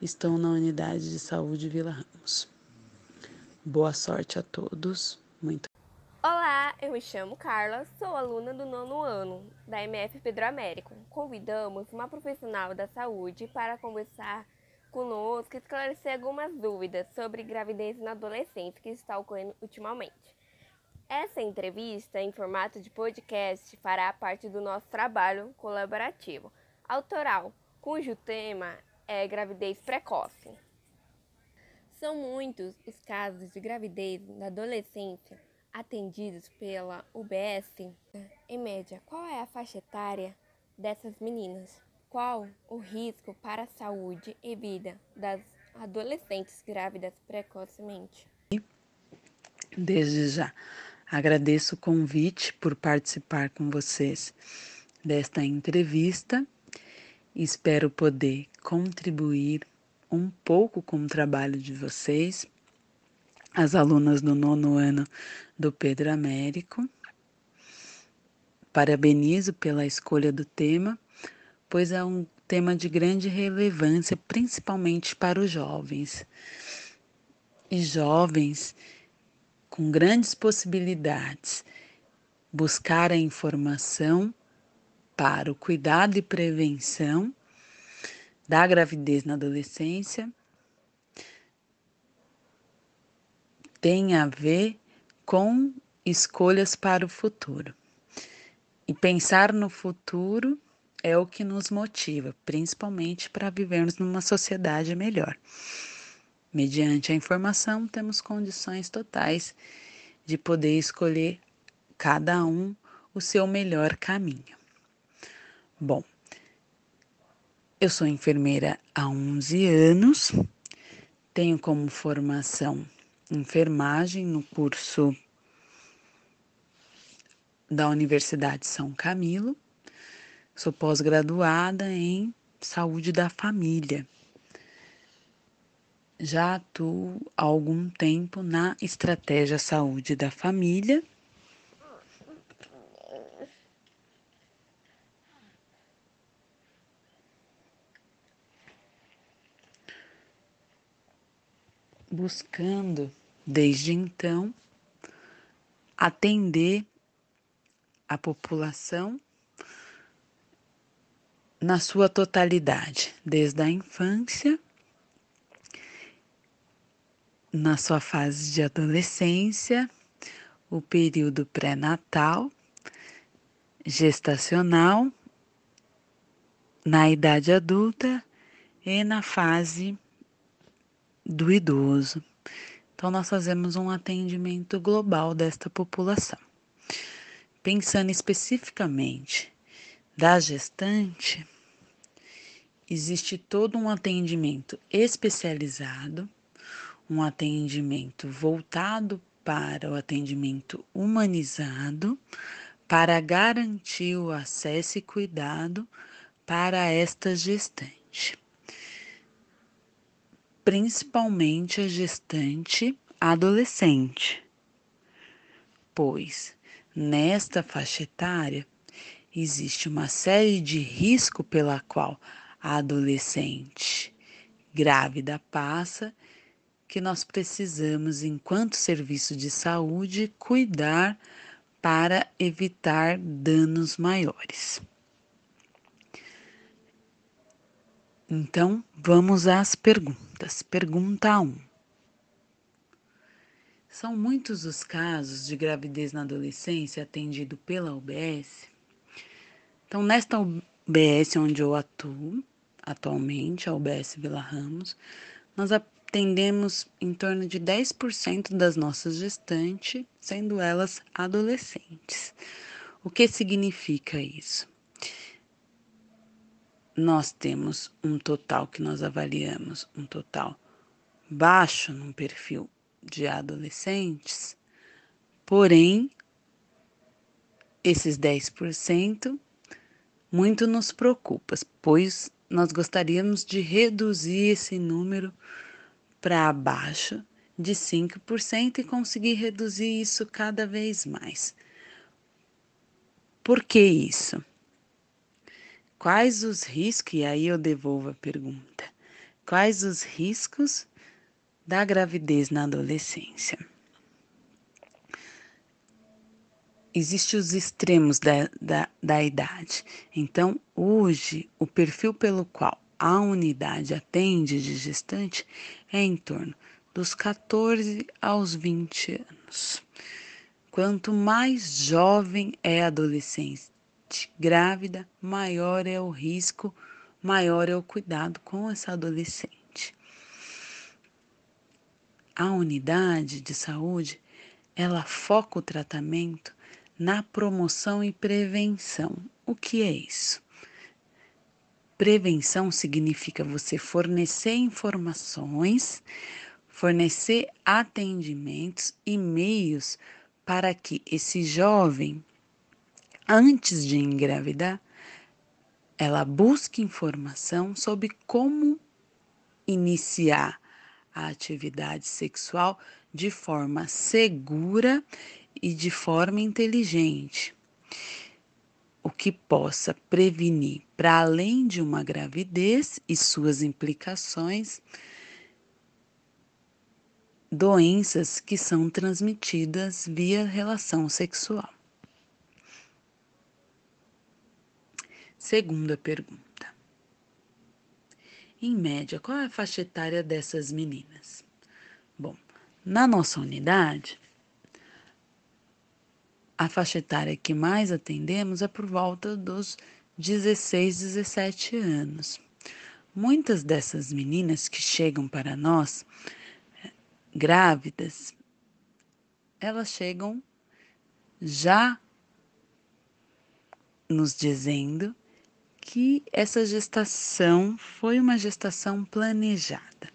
estou na unidade de saúde Vila Ramos. Boa sorte a todos. Muito Olá, eu me chamo Carla, sou aluna do nono ano da MF Pedro Américo. Convidamos uma profissional da saúde para conversar conosco e esclarecer algumas dúvidas sobre gravidez na adolescente que está ocorrendo ultimamente. Essa entrevista, em formato de podcast, fará parte do nosso trabalho colaborativo autoral, cujo tema é gravidez precoce. São muitos os casos de gravidez na adolescência atendidos pela UBS, em média, qual é a faixa etária dessas meninas? Qual o risco para a saúde e vida das adolescentes grávidas precocemente? Desde já, agradeço o convite por participar com vocês desta entrevista. Espero poder contribuir um pouco com o trabalho de vocês as alunas do nono ano do Pedro Américo. Parabenizo pela escolha do tema, pois é um tema de grande relevância, principalmente para os jovens. E jovens com grandes possibilidades buscar a informação para o cuidado e prevenção da gravidez na adolescência tem a ver com escolhas para o futuro. E pensar no futuro é o que nos motiva, principalmente para vivermos numa sociedade melhor. Mediante a informação, temos condições totais de poder escolher cada um o seu melhor caminho. Bom, Eu sou enfermeira há 11 anos, tenho como formação enfermagem no curso da Universidade São Camilo. Sou pós-graduada em saúde da família. Já atuo há algum tempo na estratégia saúde da família. Buscando, desde então, atender a população na sua totalidade, desde a infância, na sua fase de adolescência, o período pré-natal, gestacional, na idade adulta e na fase do idoso. Então, nós fazemos um atendimento global desta população. Pensando especificamente da gestante, existe todo um atendimento especializado, um atendimento voltado para o atendimento humanizado, para garantir o acesso e cuidado para esta gestante. Principalmente a gestante adolescente, pois nesta faixa etária existe uma série de risco pela qual a adolescente grávida passa que nós precisamos, enquanto serviço de saúde, cuidar para evitar danos maiores. Então, vamos às perguntas. Pergunta 1. São muitos os casos de gravidez na adolescência atendido pela UBS? Então, nesta UBS onde eu atuo, atualmente, a UBS Vila Ramos, nós atendemos em torno de 10% das nossas gestantes, sendo elas adolescentes. O que significa isso? Nós temos um total que nós avaliamos, um total baixo num perfil de adolescentes, porém, esses 10% muito nos preocupa, pois nós gostaríamos de reduzir esse número para abaixo de 5% e conseguir reduzir isso cada vez mais. Por que isso? Quais os riscos, e aí eu devolvo a pergunta, quais os riscos da gravidez na adolescência? Existem os extremos da, da, da idade. Então, hoje, o perfil pelo qual a unidade atende de gestante é em torno dos 14 aos 20 anos. Quanto mais jovem é a adolescente grávida, maior é o risco, maior é o cuidado com essa adolescente. A unidade de saúde, ela foca o tratamento na promoção e prevenção. O que é isso? Prevenção significa você fornecer informações, fornecer atendimentos e meios para que esse jovem, antes de engravidar, ela busque informação sobre como iniciar a atividade sexual de forma segura e de forma inteligente, o que possa prevenir, para além de uma gravidez e suas implicações, doenças que são transmitidas via relação sexual. Segunda pergunta. Em média, qual é a faixa etária dessas meninas? Bom, na nossa unidade, a faixa etária que mais atendemos é por volta dos 16, 17 anos. Muitas dessas meninas que chegam para nós grávidas, elas chegam já nos dizendo que essa gestação foi uma gestação planejada.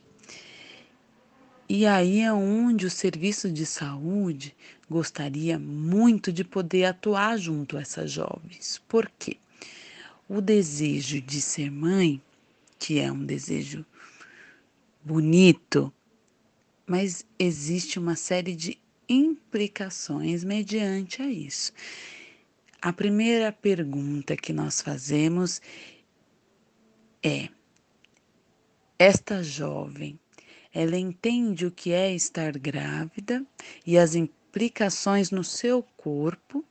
E aí é onde o serviço de saúde gostaria muito de poder atuar junto a essas jovens. Por quê? O desejo de ser mãe, que é um desejo bonito, mas existe uma série de implicações mediante a isso. A primeira pergunta que nós fazemos é: esta jovem, ela entende o que é estar grávida e as implicações no seu corpo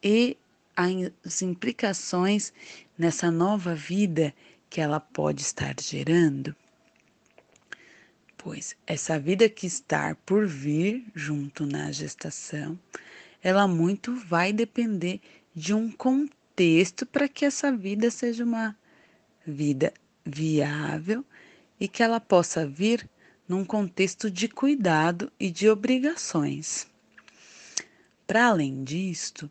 e as implicações nessa nova vida que ela pode estar gerando? Pois essa vida que está por vir junto na gestação ela muito vai depender de um contexto para que essa vida seja uma vida viável e que ela possa vir num contexto de cuidado e de obrigações. Para além disto,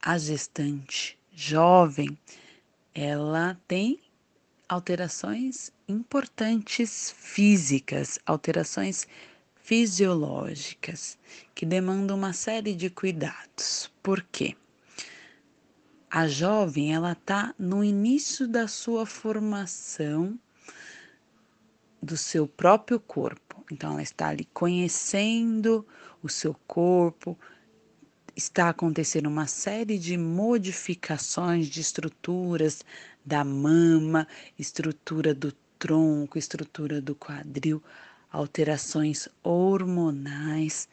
a gestante jovem, ela tem alterações importantes físicas, alterações fisiológicas que demandam uma série de cuidados. Por quê? A jovem ela está no início da sua formação do seu próprio corpo. Então ela está ali conhecendo o seu corpo, está acontecendo uma série de modificações de estruturas da mama, estrutura do tronco, estrutura do quadril, alterações hormonais,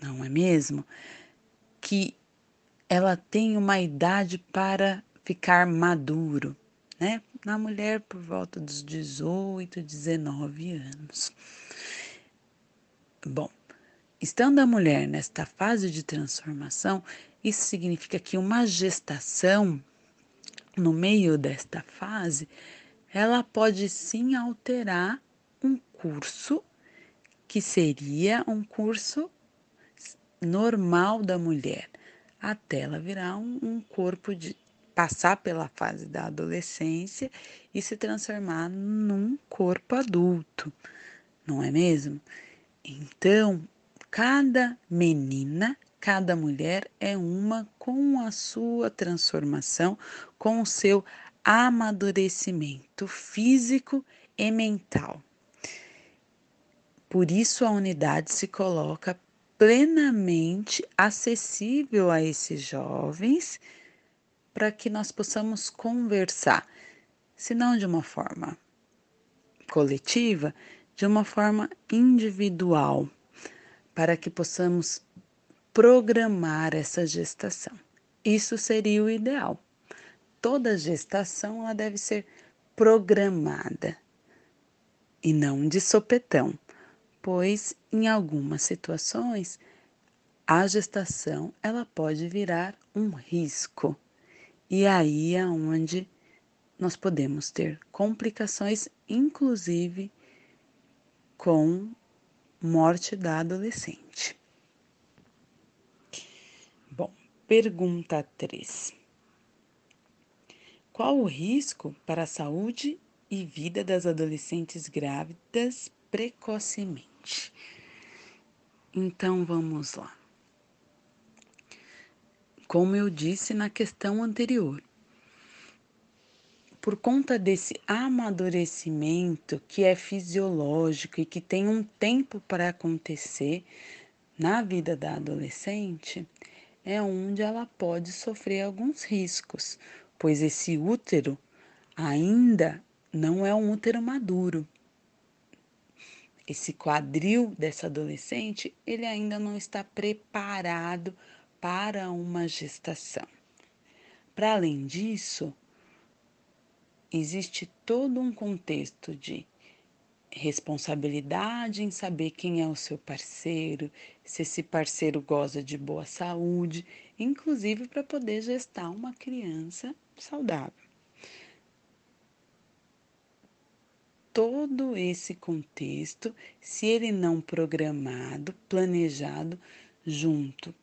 não é mesmo? Que ela tem uma idade para ficar maduro, né? Na mulher por volta dos 18, 19 anos. Bom, estando a mulher nesta fase de transformação, isso significa que uma gestação, no meio desta fase, ela pode sim alterar curso que seria um curso normal da mulher, até ela virar um, um corpo de passar pela fase da adolescência e se transformar num corpo adulto, não é mesmo? Então, cada menina, cada mulher é uma com a sua transformação, com o seu amadurecimento físico e mental. Por isso, a unidade se coloca plenamente acessível a esses jovens para que nós possamos conversar, se não de uma forma coletiva, de uma forma individual, para que possamos programar essa gestação. Isso seria o ideal. Toda gestação ela deve ser programada e não de sopetão pois em algumas situações a gestação ela pode virar um risco. E aí é onde nós podemos ter complicações, inclusive com morte da adolescente. Bom, pergunta 3. Qual o risco para a saúde e vida das adolescentes grávidas precocemente? Então vamos lá. Como eu disse na questão anterior, por conta desse amadurecimento que é fisiológico e que tem um tempo para acontecer na vida da adolescente, é onde ela pode sofrer alguns riscos, pois esse útero ainda não é um útero maduro esse quadril dessa adolescente, ele ainda não está preparado para uma gestação. Para além disso, existe todo um contexto de responsabilidade em saber quem é o seu parceiro, se esse parceiro goza de boa saúde, inclusive para poder gestar uma criança saudável. Todo esse contexto, se ele não programado, planejado, junto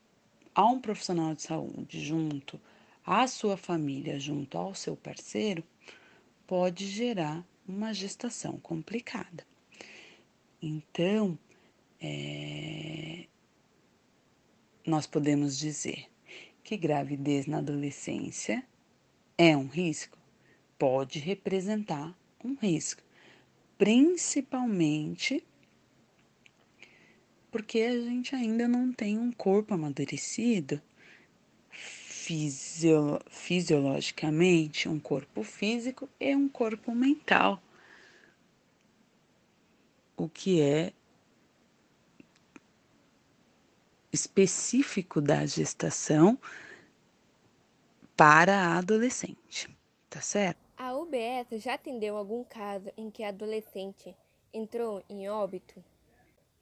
a um profissional de saúde, junto à sua família junto ao seu parceiro, pode gerar uma gestação complicada. Então, é, nós podemos dizer que gravidez na adolescência é um risco? Pode representar um risco, principalmente porque a gente ainda não tem um corpo amadurecido fisio, fisiologicamente, um corpo físico e um corpo mental, o que é específico da gestação para a adolescente, tá certo? A UBS já atendeu algum caso em que adolescente entrou em óbito?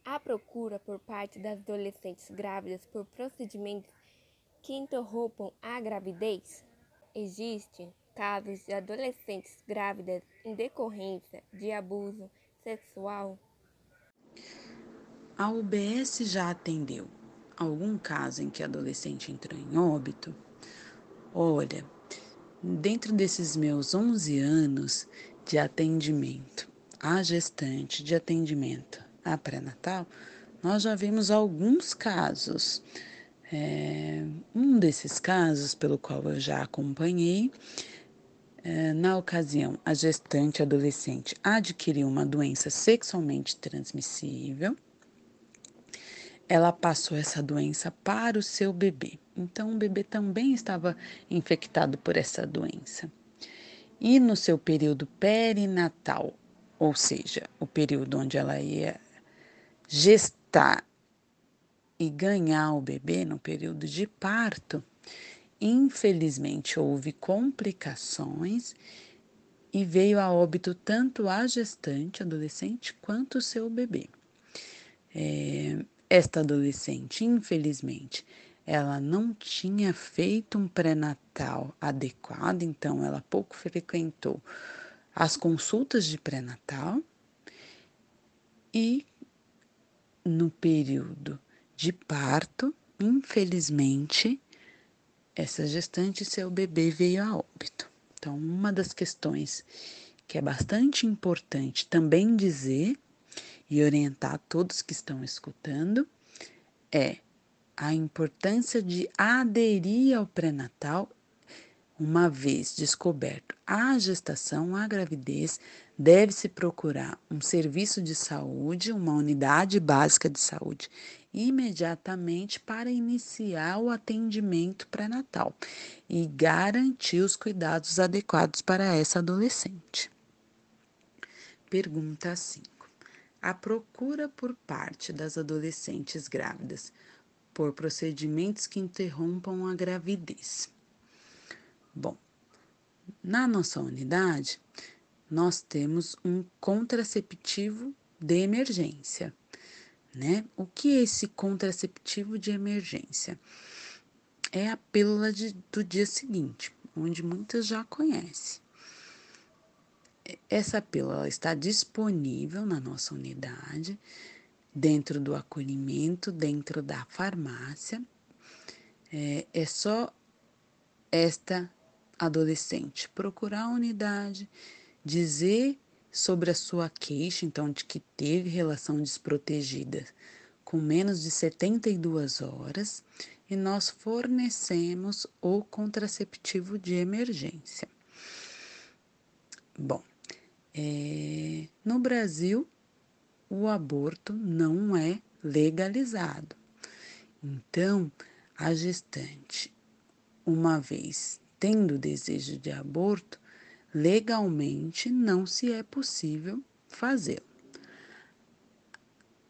A procura por parte das adolescentes grávidas por procedimentos que interrompam a gravidez? Existem casos de adolescentes grávidas em decorrência de abuso sexual? A UBS já atendeu algum caso em que adolescente entrou em óbito? Olha, dentro desses meus 11 anos de atendimento à gestante, de atendimento a pré-natal, nós já vimos alguns casos. É, um desses casos, pelo qual eu já acompanhei, é, na ocasião, a gestante adolescente adquiriu uma doença sexualmente transmissível. Ela passou essa doença para o seu bebê. Então, o bebê também estava infectado por essa doença. E no seu período perinatal, ou seja, o período onde ela ia gestar e ganhar o bebê no período de parto, infelizmente houve complicações e veio a óbito tanto a gestante, adolescente, quanto o seu bebê. É, esta adolescente, infelizmente, ela não tinha feito um pré-natal adequado, então ela pouco frequentou as consultas de pré-natal e no período de parto, infelizmente, essa gestante, seu bebê veio a óbito. Então, uma das questões que é bastante importante também dizer e orientar todos que estão escutando é a importância de aderir ao pré-natal uma vez descoberto a gestação, a gravidez, deve-se procurar um serviço de saúde, uma unidade básica de saúde, imediatamente para iniciar o atendimento pré-natal e garantir os cuidados adequados para essa adolescente. Pergunta 5. A procura por parte das adolescentes grávidas por procedimentos que interrompam a gravidez Bom, na nossa unidade, nós temos um contraceptivo de emergência, né? O que é esse contraceptivo de emergência? É a pílula de, do dia seguinte, onde muitas já conhecem. Essa pílula está disponível na nossa unidade, dentro do acolhimento, dentro da farmácia. É, é só esta adolescente procurar a unidade, dizer sobre a sua queixa, então, de que teve relação desprotegida com menos de 72 horas, e nós fornecemos o contraceptivo de emergência. Bom, é, no Brasil, o aborto não é legalizado. Então, a gestante, uma vez tendo desejo de aborto, legalmente não se é possível fazê-lo.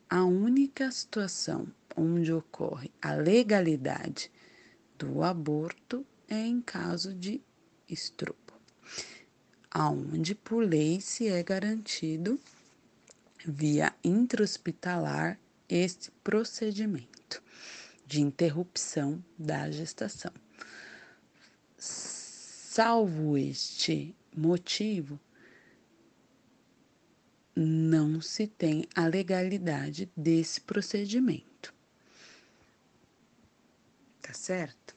A única situação onde ocorre a legalidade do aborto é em caso de estupro, aonde por lei se é garantido via intra-hospitalar este procedimento de interrupção da gestação. Salvo este motivo, não se tem a legalidade desse procedimento. Tá certo?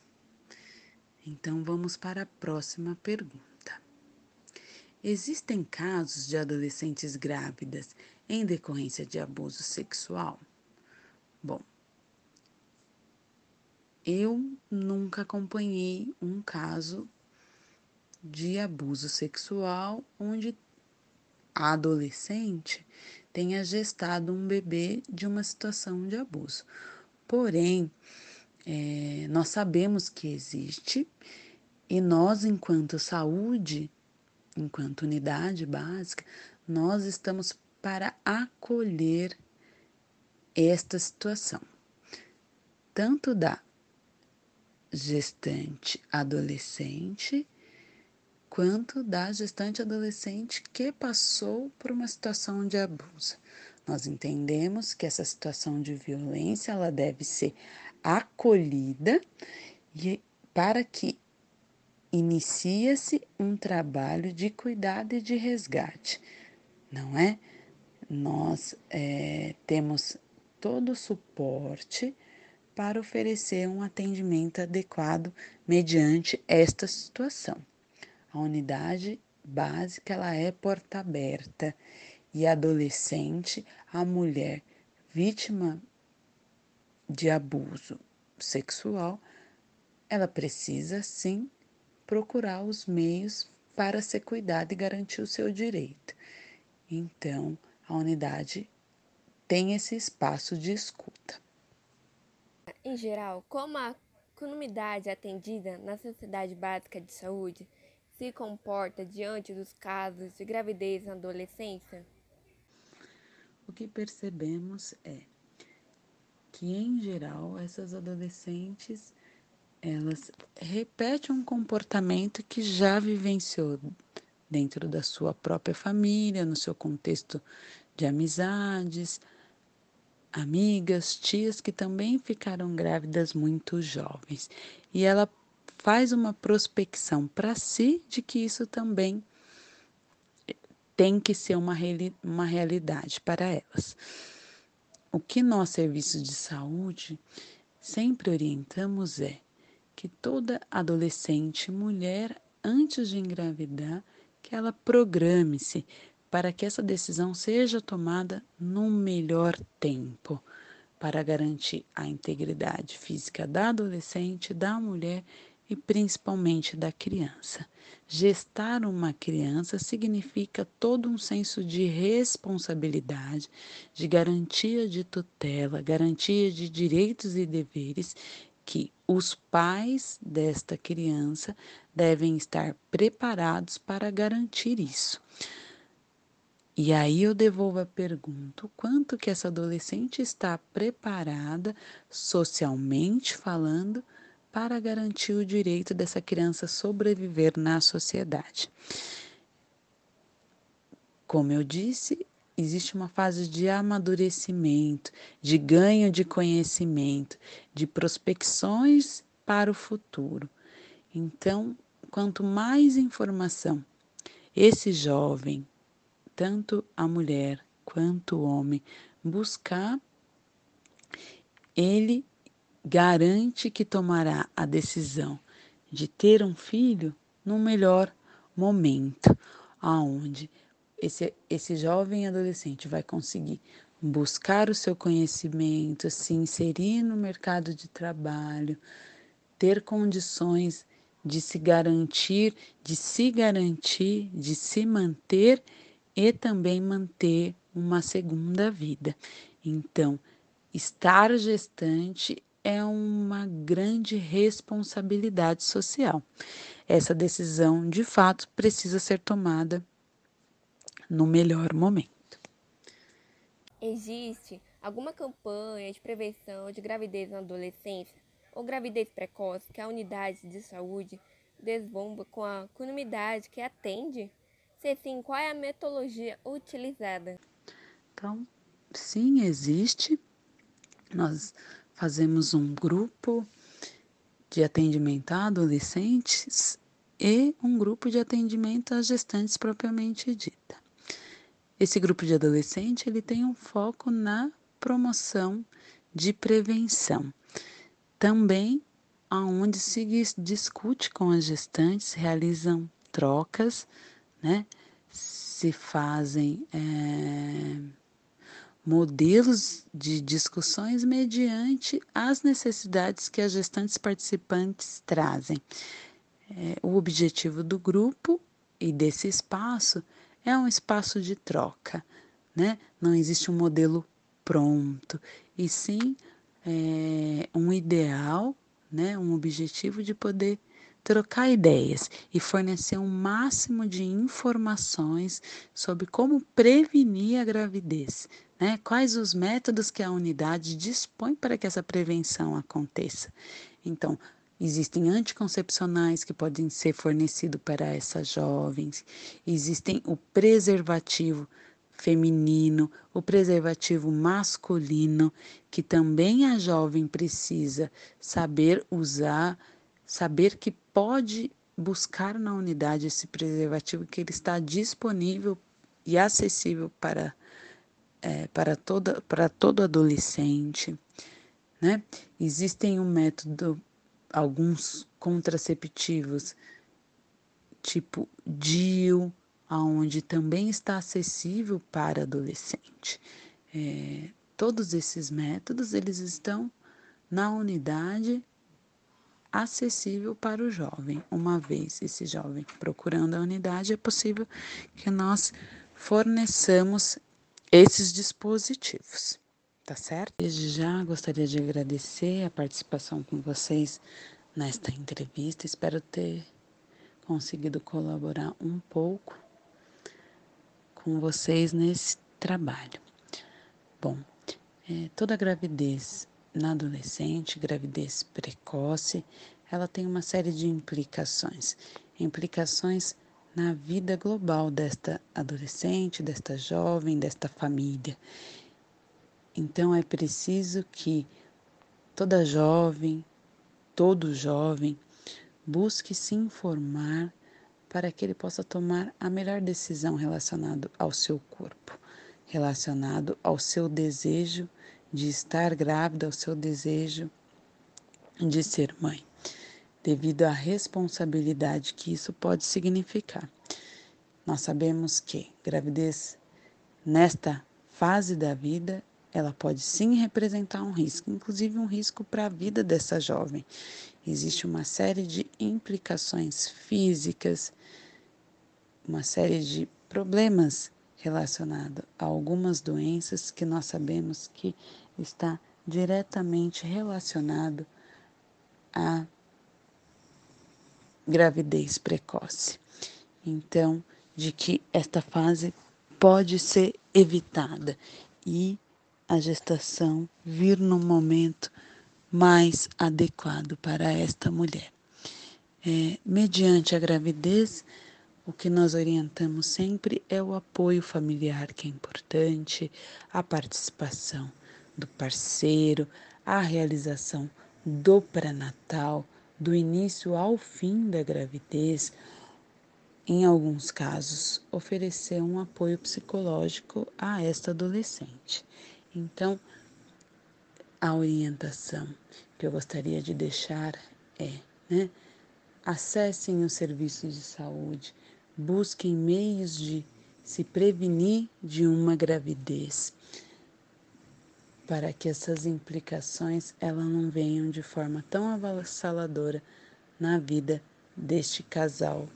Então vamos para a próxima pergunta. Existem casos de adolescentes grávidas em decorrência de abuso sexual? Bom, eu nunca acompanhei um caso de abuso sexual onde a adolescente tenha gestado um bebê de uma situação de abuso. Porém, é, nós sabemos que existe e nós, enquanto saúde, enquanto unidade básica, nós estamos para acolher esta situação, tanto da gestante adolescente quanto da gestante adolescente que passou por uma situação de abuso. Nós entendemos que essa situação de violência ela deve ser acolhida e para que inicia-se um trabalho de cuidado e de resgate, não é? Nós é, temos todo o suporte para oferecer um atendimento adequado mediante esta situação. A unidade básica ela é porta aberta e adolescente, a mulher vítima de abuso sexual, ela precisa sim procurar os meios para ser cuidada e garantir o seu direito. Então, a unidade tem esse espaço de escuta. Em geral, como a comunidade atendida na Sociedade Básica de Saúde se comporta diante dos casos de gravidez na adolescência? O que percebemos é que, em geral, essas adolescentes elas repetem um comportamento que já vivenciou dentro da sua própria família, no seu contexto de amizades, amigas, tias que também ficaram grávidas muito jovens. E ela faz uma prospecção para si de que isso também tem que ser uma, reali uma realidade para elas. O que nós, serviços de saúde, sempre orientamos é que toda adolescente mulher, antes de engravidar, que ela programe-se para que essa decisão seja tomada no melhor tempo, para garantir a integridade física da adolescente, da mulher e principalmente da criança. Gestar uma criança significa todo um senso de responsabilidade, de garantia de tutela, garantia de direitos e deveres que os pais desta criança devem estar preparados para garantir isso. E aí eu devolvo a pergunta: quanto que essa adolescente está preparada, socialmente falando, para garantir o direito dessa criança sobreviver na sociedade. Como eu disse, existe uma fase de amadurecimento, de ganho de conhecimento, de prospecções para o futuro. Então, quanto mais informação esse jovem, tanto a mulher quanto o homem, buscar, ele garante que tomará a decisão de ter um filho no melhor momento, aonde esse, esse jovem adolescente vai conseguir buscar o seu conhecimento, se inserir no mercado de trabalho, ter condições de se garantir, de se garantir, de se manter e também manter uma segunda vida. Então, estar gestante é uma grande responsabilidade social. Essa decisão, de fato, precisa ser tomada no melhor momento. Existe alguma campanha de prevenção de gravidez na adolescência ou gravidez precoce que a unidade de saúde desbomba com a comunidade que atende? Se sim, qual é a metodologia utilizada? Então, sim, existe. Nós fazemos um grupo de atendimento a adolescentes e um grupo de atendimento a gestantes propriamente dita. Esse grupo de adolescente ele tem um foco na promoção de prevenção. Também onde se discute com as gestantes, realizam trocas, né? se fazem é, modelos de discussões mediante as necessidades que as gestantes participantes trazem. É, o objetivo do grupo e desse espaço é um espaço de troca, né? Não existe um modelo pronto, e sim é, um ideal, né? Um objetivo de poder trocar ideias e fornecer um máximo de informações sobre como prevenir a gravidez, né? Quais os métodos que a unidade dispõe para que essa prevenção aconteça? Então, Existem anticoncepcionais que podem ser fornecidos para essas jovens. Existem o preservativo feminino, o preservativo masculino, que também a jovem precisa saber usar, saber que pode buscar na unidade esse preservativo, que ele está disponível e acessível para é, para, toda, para todo adolescente. Né? Existem um método, alguns contraceptivos, tipo DIU, aonde também está acessível para adolescente. É, todos esses métodos, eles estão na unidade acessível para o jovem. Uma vez esse jovem procurando a unidade, é possível que nós forneçamos esses dispositivos, tá certo? Desde já gostaria de agradecer a participação com vocês nesta entrevista. Espero ter conseguido colaborar um pouco com vocês nesse trabalho. Bom, é, toda gravidez na adolescente, gravidez precoce, ela tem uma série de implicações. Implicações na vida global desta adolescente, desta jovem, desta família. Então é preciso que toda jovem, todo jovem, busque se informar para que ele possa tomar a melhor decisão relacionado ao seu corpo, relacionado ao seu desejo de estar grávida, ao seu desejo de ser mãe devido à responsabilidade que isso pode significar. Nós sabemos que gravidez nesta fase da vida, ela pode sim representar um risco, inclusive um risco para a vida dessa jovem. Existe uma série de implicações físicas, uma série de problemas relacionados a algumas doenças que nós sabemos que está diretamente relacionado a gravidez precoce. Então, de que esta fase pode ser evitada e a gestação vir no momento mais adequado para esta mulher. É, mediante a gravidez, o que nós orientamos sempre é o apoio familiar, que é importante, a participação do parceiro, a realização do pré-natal, do início ao fim da gravidez, em alguns casos, oferecer um apoio psicológico a esta adolescente. Então, a orientação que eu gostaria de deixar é, né, acessem os serviços de saúde, busquem meios de se prevenir de uma gravidez para que essas implicações elas não venham de forma tão avassaladora na vida deste casal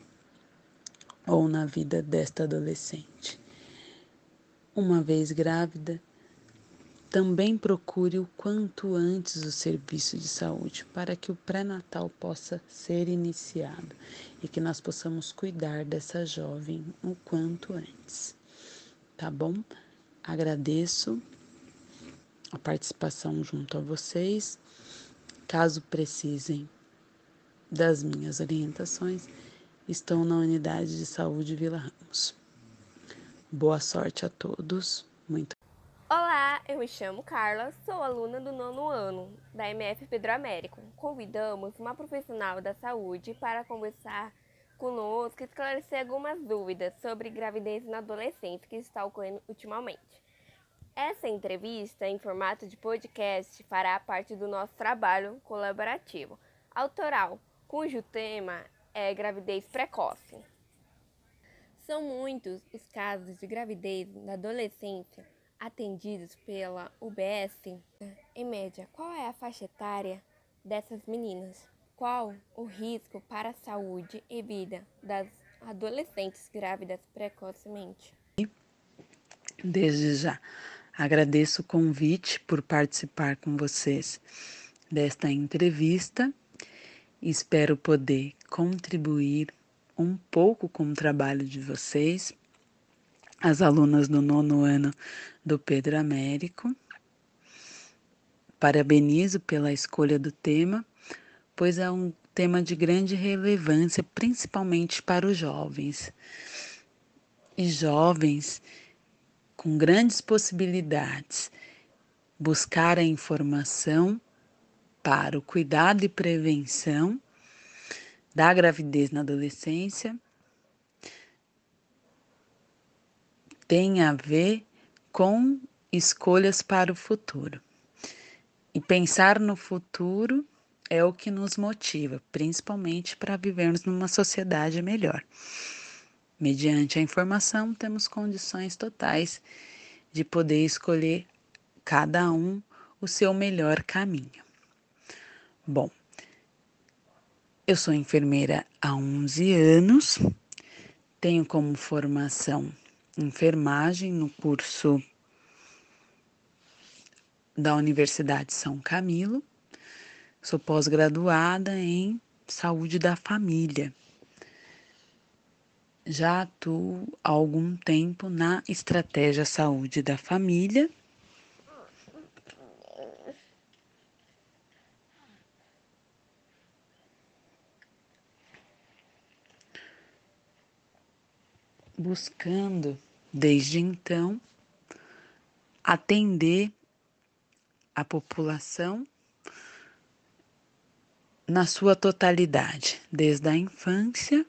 ou na vida desta adolescente. Uma vez grávida, também procure o quanto antes o serviço de saúde para que o pré-natal possa ser iniciado e que nós possamos cuidar dessa jovem o quanto antes. Tá bom? Agradeço a participação junto a vocês. Caso precisem das minhas orientações, estão na unidade de saúde Vila Ramos. Boa sorte a todos. Muito Olá, eu me chamo Carla, sou aluna do nono ano da MF Pedro Américo. Convidamos uma profissional da saúde para conversar conosco e esclarecer algumas dúvidas sobre gravidez na adolescente que está ocorrendo ultimamente. Essa entrevista, em formato de podcast, fará parte do nosso trabalho colaborativo, autoral, cujo tema é gravidez precoce. São muitos os casos de gravidez na adolescência atendidos pela UBS. Em média, qual é a faixa etária dessas meninas? Qual o risco para a saúde e vida das adolescentes grávidas precocemente? Desde já, agradeço o convite por participar com vocês desta entrevista. Espero poder contribuir um pouco com o trabalho de vocês, as alunas do nono ano do Pedro Américo. Parabenizo pela escolha do tema, pois é um tema de grande relevância, principalmente para os jovens. E jovens com grandes possibilidades, buscar a informação para o cuidado e prevenção da gravidez na adolescência tem a ver com escolhas para o futuro. E pensar no futuro é o que nos motiva, principalmente para vivermos numa sociedade melhor. Mediante a informação, temos condições totais de poder escolher cada um o seu melhor caminho. Bom, eu sou enfermeira há 11 anos, tenho como formação enfermagem no curso da Universidade São Camilo, sou pós-graduada em saúde da família já atuo há algum tempo na estratégia saúde da família. Buscando, desde então, atender a população na sua totalidade, desde a infância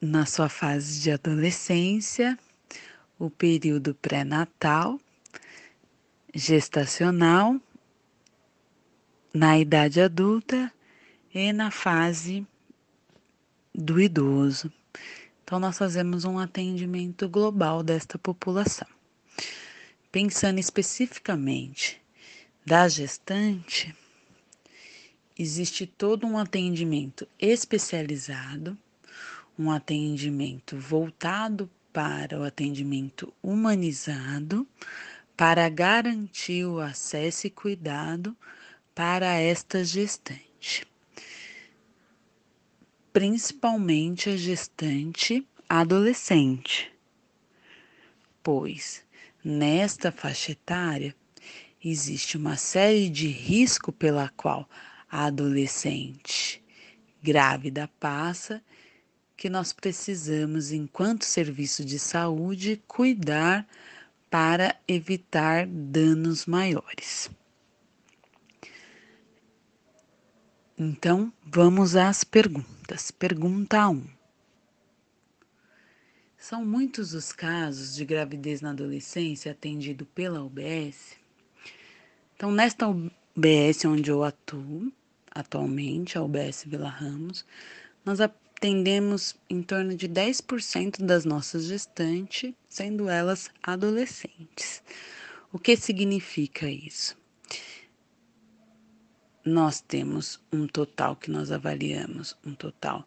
na sua fase de adolescência, o período pré-natal, gestacional, na idade adulta e na fase do idoso. Então, nós fazemos um atendimento global desta população. Pensando especificamente da gestante, existe todo um atendimento especializado um atendimento voltado para o atendimento humanizado, para garantir o acesso e cuidado para esta gestante. Principalmente a gestante adolescente, pois nesta faixa etária existe uma série de risco pela qual a adolescente grávida passa que nós precisamos, enquanto serviço de saúde, cuidar para evitar danos maiores. Então, vamos às perguntas. Pergunta 1. São muitos os casos de gravidez na adolescência atendido pela UBS. Então, nesta UBS onde eu atuo atualmente, a UBS Vila Ramos, nós atendemos em torno de 10% das nossas gestantes, sendo elas adolescentes. O que significa isso? Nós temos um total que nós avaliamos, um total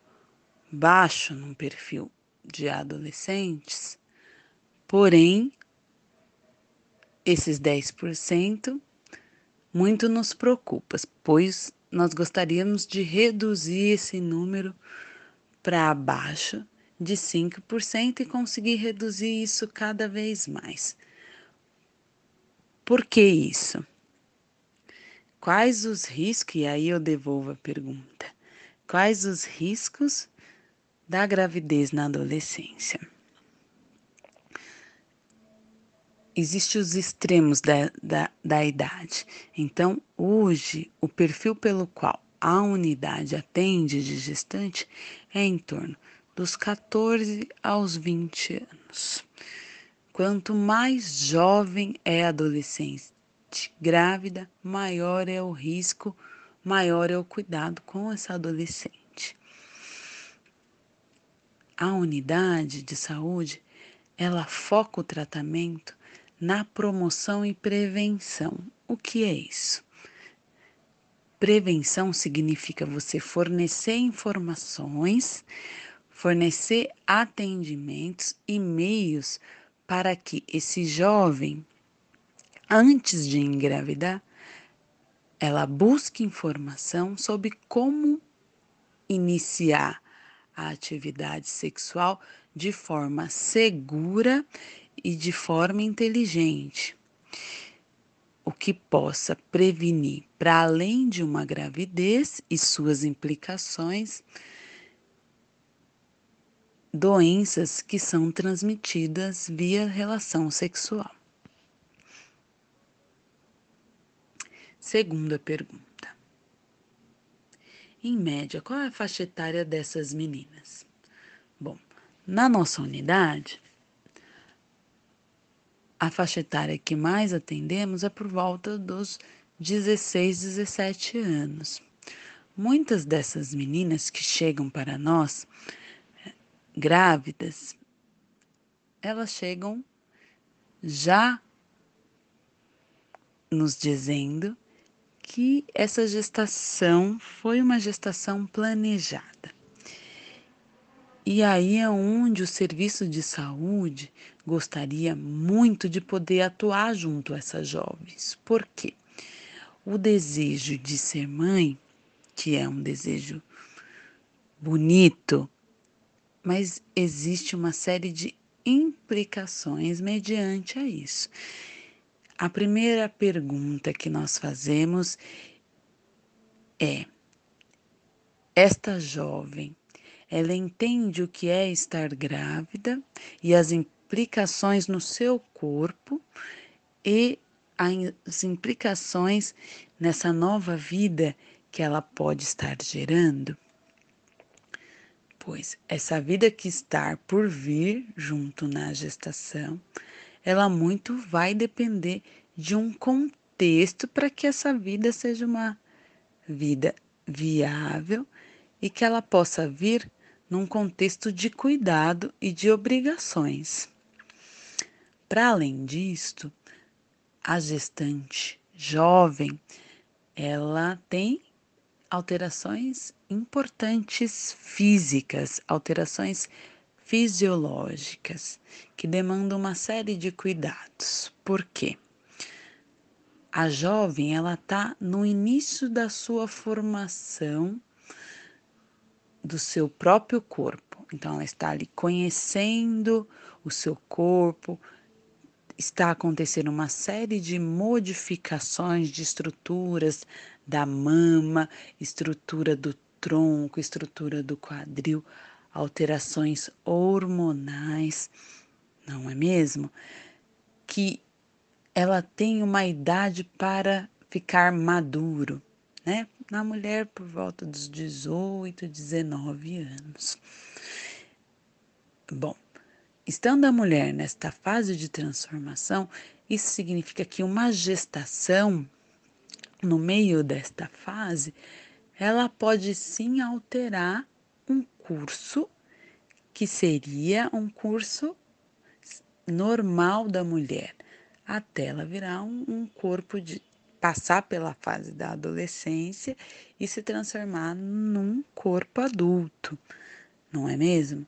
baixo num perfil de adolescentes, porém, esses 10% muito nos preocupa, pois nós gostaríamos de reduzir esse número para abaixo de 5% e conseguir reduzir isso cada vez mais. Por que isso? Quais os riscos, e aí eu devolvo a pergunta, quais os riscos da gravidez na adolescência? Existem os extremos da, da, da idade. Então, hoje, o perfil pelo qual a unidade atende de gestante é em torno dos 14 aos 20 anos. Quanto mais jovem é a adolescência, grávida, maior é o risco, maior é o cuidado com essa adolescente. A unidade de saúde, ela foca o tratamento na promoção e prevenção. O que é isso? Prevenção significa você fornecer informações, fornecer atendimentos e meios para que esse jovem, antes de engravidar, ela busque informação sobre como iniciar a atividade sexual de forma segura e de forma inteligente o que possa prevenir, para além de uma gravidez e suas implicações, doenças que são transmitidas via relação sexual. Segunda pergunta. Em média, qual é a faixa etária dessas meninas? Bom, na nossa unidade, a faixa etária que mais atendemos é por volta dos 16, 17 anos. Muitas dessas meninas que chegam para nós grávidas, elas chegam já nos dizendo que essa gestação foi uma gestação planejada. E aí é onde o serviço de saúde gostaria muito de poder atuar junto a essas jovens. Por quê? O desejo de ser mãe, que é um desejo bonito, mas existe uma série de implicações mediante a isso. A primeira pergunta que nós fazemos é: esta jovem ela entende o que é estar grávida e as implicações no seu corpo e as implicações nessa nova vida que ela pode estar gerando. Pois essa vida que está por vir junto na gestação, ela muito vai depender de um contexto para que essa vida seja uma vida viável e que ela possa vir num contexto de cuidado e de obrigações. Para além disto, a gestante jovem, ela tem alterações importantes físicas, alterações fisiológicas, que demandam uma série de cuidados. Por quê? A jovem, ela está no início da sua formação do seu próprio corpo. Então, ela está ali conhecendo o seu corpo, está acontecendo uma série de modificações de estruturas da mama, estrutura do tronco, estrutura do quadril, alterações hormonais, não é mesmo? Que ela tem uma idade para ficar maduro, né? na mulher por volta dos 18, 19 anos. Bom, estando a mulher nesta fase de transformação, isso significa que uma gestação, no meio desta fase, ela pode sim alterar curso que seria um curso normal da mulher, até ela virar um, um corpo de passar pela fase da adolescência e se transformar num corpo adulto, não é mesmo?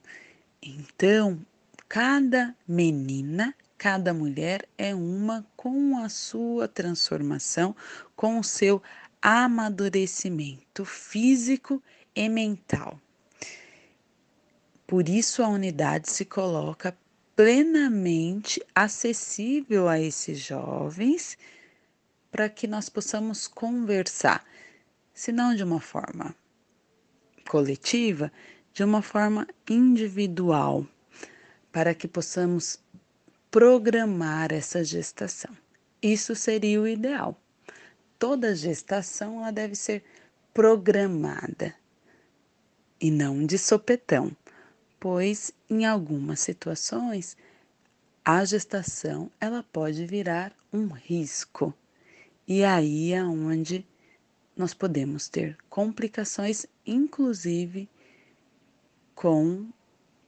Então, cada menina, cada mulher é uma com a sua transformação, com o seu amadurecimento físico e mental. Por isso, a unidade se coloca plenamente acessível a esses jovens para que nós possamos conversar, se não de uma forma coletiva, de uma forma individual, para que possamos programar essa gestação. Isso seria o ideal. Toda gestação ela deve ser programada e não de sopetão, pois em algumas situações a gestação ela pode virar um risco E aí é onde nós podemos ter complicações, inclusive com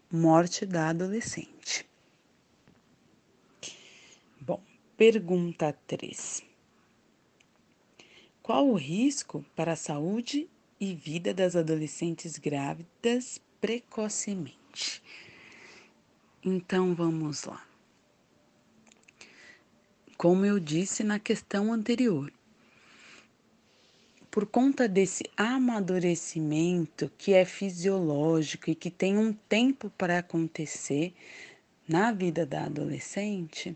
morte da adolescente. Bom, pergunta 3. Qual o risco para a saúde e vida das adolescentes grávidas precocemente? Então vamos lá. Como eu disse na questão anterior, por conta desse amadurecimento que é fisiológico e que tem um tempo para acontecer na vida da adolescente,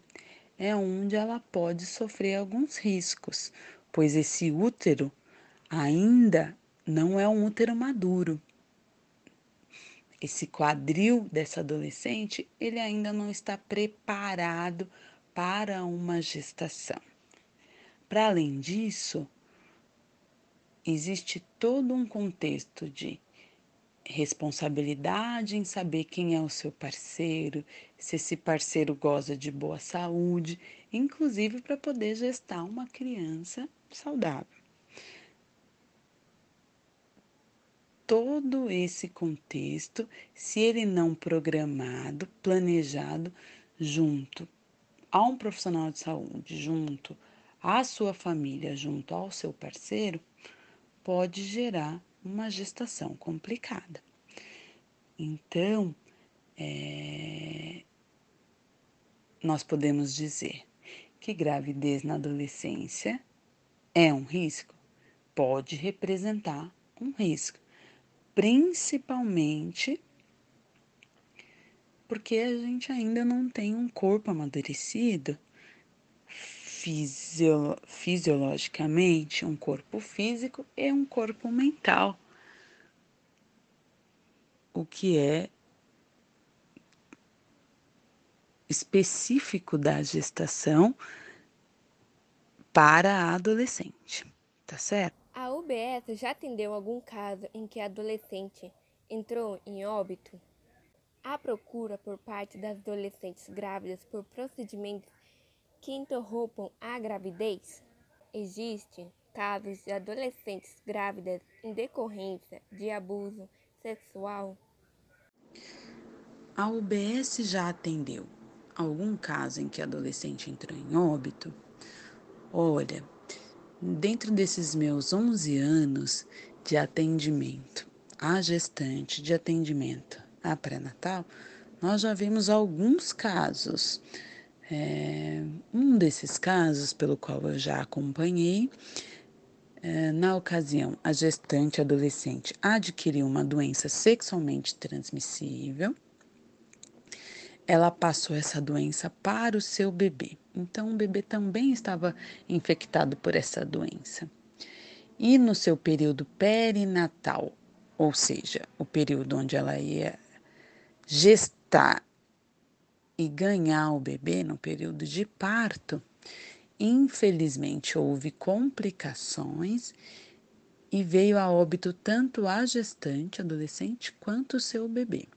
é onde ela pode sofrer alguns riscos, pois esse útero ainda não é um útero maduro. Esse quadril dessa adolescente, ele ainda não está preparado para uma gestação. Para além disso, existe todo um contexto de responsabilidade em saber quem é o seu parceiro, se esse parceiro goza de boa saúde, inclusive para poder gestar uma criança saudável. Todo esse contexto, se ele não programado, planejado, junto a um profissional de saúde, junto à sua família, junto ao seu parceiro, pode gerar uma gestação complicada. Então, é, nós podemos dizer que gravidez na adolescência é um risco? Pode representar um risco, principalmente porque a gente ainda não tem um corpo amadurecido fisio, fisiologicamente um corpo físico e um corpo mental, o que é específico da gestação para a adolescente, tá certo? A UBS já atendeu algum caso em que a adolescente entrou em óbito? A procura por parte das adolescentes grávidas por procedimentos que interrompam a gravidez? Existem casos de adolescentes grávidas em decorrência de abuso sexual? A UBS já atendeu algum caso em que adolescente entrou em óbito? Olha, dentro desses meus 11 anos de atendimento à gestante, de atendimento à pré-natal, nós já vimos alguns casos é, um desses casos, pelo qual eu já acompanhei, é, na ocasião, a gestante adolescente adquiriu uma doença sexualmente transmissível. Ela passou essa doença para o seu bebê. Então, o bebê também estava infectado por essa doença. E no seu período perinatal, ou seja, o período onde ela ia gestar e ganhar o bebê no período de parto, infelizmente houve complicações e veio a óbito tanto a gestante, adolescente, quanto o seu bebê.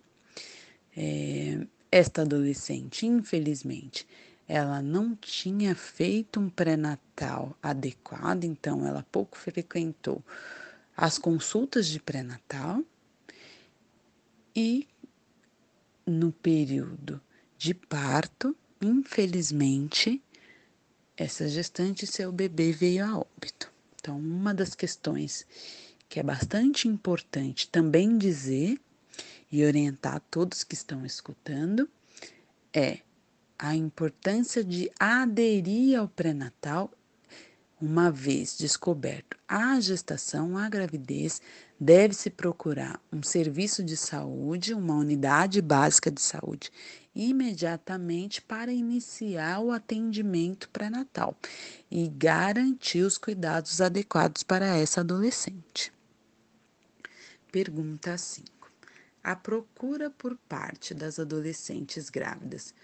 É, esta adolescente, infelizmente, ela não tinha feito um pré-natal adequado, então ela pouco frequentou as consultas de pré-natal e no período de parto, infelizmente, essa gestante seu bebê veio a óbito. Então, uma das questões que é bastante importante também dizer e orientar todos que estão escutando é a importância de aderir ao pré-natal uma vez descoberto a gestação, a gravidez, deve-se procurar um serviço de saúde, uma unidade básica de saúde imediatamente para iniciar o atendimento pré-natal e garantir os cuidados adequados para essa adolescente. Pergunta 5. A procura por parte das adolescentes grávidas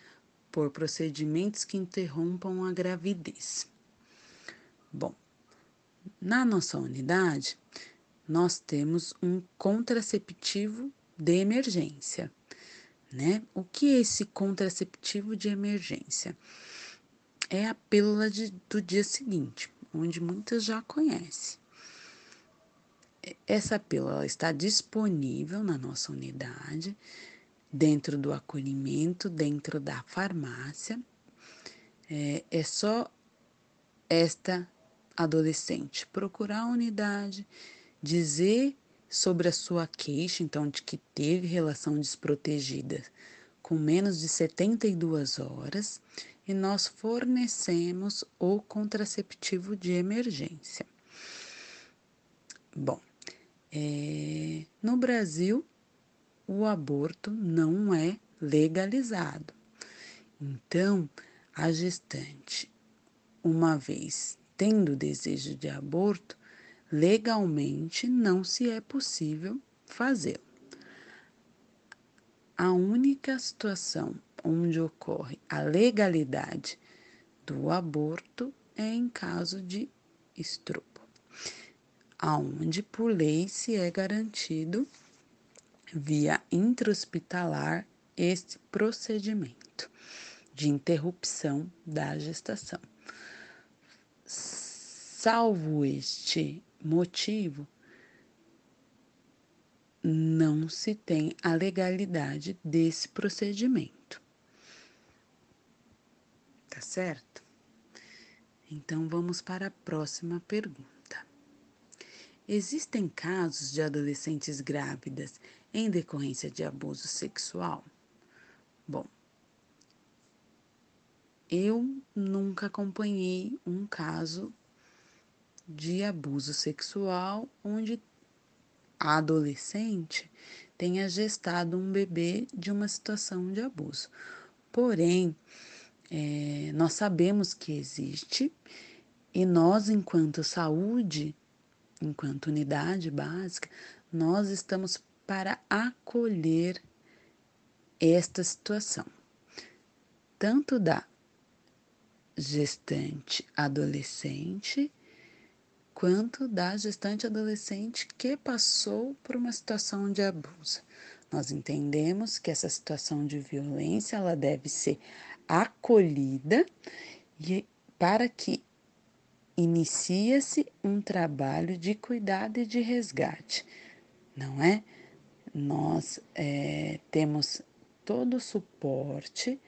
por procedimentos que interrompam a gravidez. Bom, na nossa unidade, nós temos um contraceptivo de emergência né? O que é esse contraceptivo de emergência? É a pílula de, do dia seguinte, onde muitas já conhecem. Essa pílula está disponível na nossa unidade, dentro do acolhimento, dentro da farmácia. É, é só esta adolescente procurar a unidade, dizer sobre a sua queixa, então, de que teve relação desprotegida com menos de 72 horas, e nós fornecemos o contraceptivo de emergência. Bom, é, no Brasil, o aborto não é legalizado. Então, a gestante, uma vez tendo desejo de aborto, legalmente não se é possível fazê-lo. A única situação onde ocorre a legalidade do aborto é em caso de estupro, aonde por lei se é garantido via intra-hospitalar este procedimento de interrupção da gestação. Salvo este motivo, não se tem a legalidade desse procedimento. Tá certo? Então vamos para a próxima pergunta. Existem casos de adolescentes grávidas em decorrência de abuso sexual? Bom, eu nunca acompanhei um caso de abuso sexual onde a adolescente tenha gestado um bebê de uma situação de abuso. Porém, é, nós sabemos que existe e nós, enquanto saúde, enquanto unidade básica, nós estamos para acolher esta situação, tanto da gestante adolescente quanto da gestante adolescente que passou por uma situação de abuso. Nós entendemos que essa situação de violência ela deve ser acolhida e para que inicia-se um trabalho de cuidado e de resgate, não é? Nós é, temos todo o suporte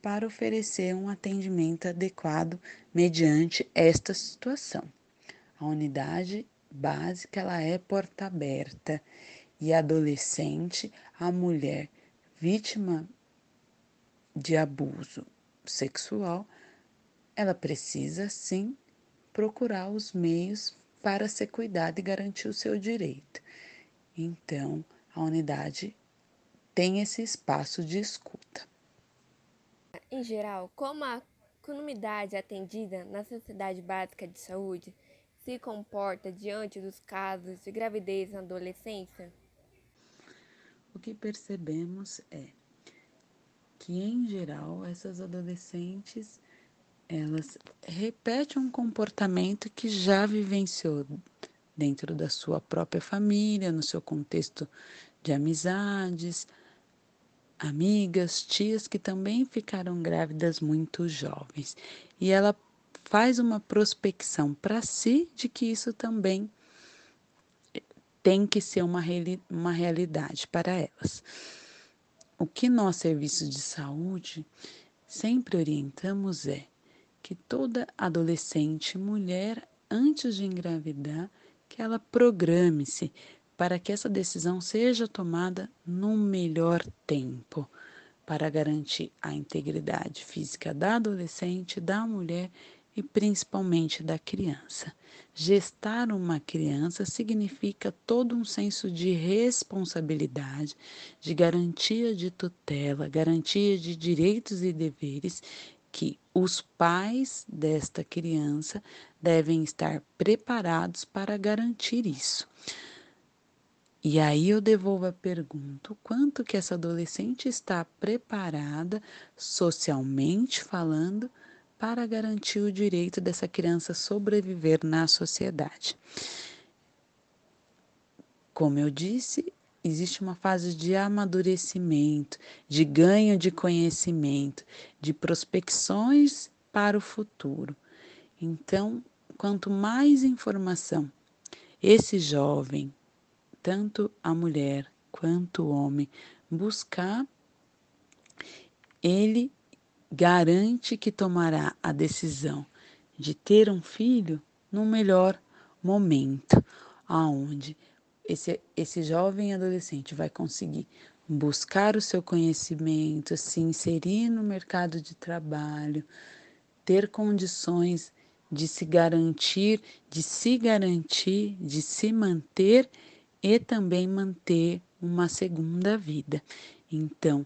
para oferecer um atendimento adequado mediante esta situação. A unidade básica ela é porta aberta e adolescente, a mulher vítima de abuso sexual, ela precisa sim procurar os meios para ser cuidada e garantir o seu direito. Então, a unidade tem esse espaço de escuta. Em geral, como a comunidade atendida na Sociedade Básica de Saúde se comporta diante dos casos de gravidez na adolescência? O que percebemos é que, em geral, essas adolescentes elas repetem um comportamento que já vivenciou dentro da sua própria família, no seu contexto de amizades, amigas, tias que também ficaram grávidas muito jovens. E ela faz uma prospecção para si de que isso também tem que ser uma, uma realidade para elas. O que nós, serviços de saúde, sempre orientamos é que toda adolescente, mulher, antes de engravidar, que ela programe-se para que essa decisão seja tomada no melhor tempo, para garantir a integridade física da adolescente, da mulher e principalmente da criança. Gestar uma criança significa todo um senso de responsabilidade, de garantia de tutela, garantia de direitos e deveres que os pais desta criança devem estar preparados para garantir isso. E aí eu devolvo a pergunta: quanto que essa adolescente está preparada socialmente falando para garantir o direito dessa criança sobreviver na sociedade. Como eu disse, existe uma fase de amadurecimento, de ganho de conhecimento, de prospecções para o futuro. Então, quanto mais informação esse jovem, tanto a mulher quanto o homem, buscar, ele garante que tomará a decisão de ter um filho no melhor momento, aonde esse, esse jovem adolescente vai conseguir buscar o seu conhecimento, se inserir no mercado de trabalho, ter condições de se garantir, de se garantir, de se manter e também manter uma segunda vida. Então,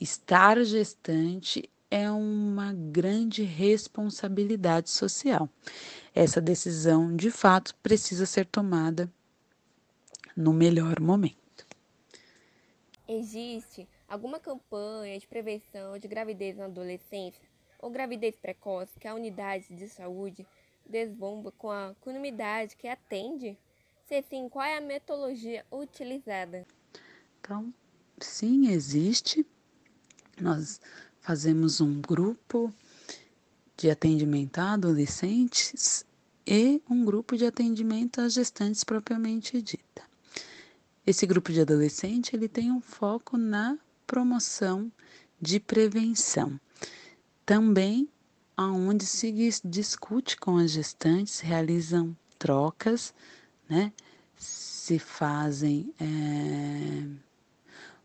estar gestante é uma grande responsabilidade social. Essa decisão, de fato, precisa ser tomada no melhor momento. Existe alguma campanha de prevenção de gravidez na adolescência ou gravidez precoce que a unidade de saúde desbomba com a comunidade que atende? Se sim, qual é a metodologia utilizada? Então, sim, existe. Nós fazemos um grupo de atendimento a adolescentes e um grupo de atendimento a gestantes propriamente dita. Esse grupo de adolescente ele tem um foco na promoção de prevenção. Também aonde se discute com as gestantes, realizam trocas, né? Se fazem é,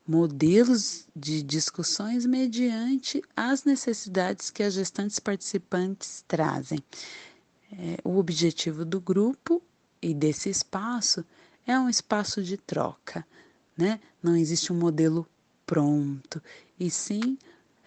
modelos de discussões mediante as necessidades que as gestantes participantes trazem. É, o objetivo do grupo e desse espaço é um espaço de troca, né? Não existe um modelo pronto, e sim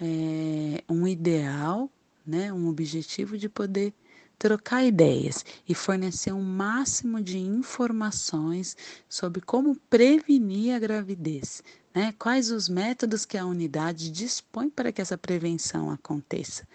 é, um ideal, né? Um objetivo de poder trocar ideias e fornecer um máximo de informações sobre como prevenir a gravidez, né? Quais os métodos que a unidade dispõe para que essa prevenção aconteça.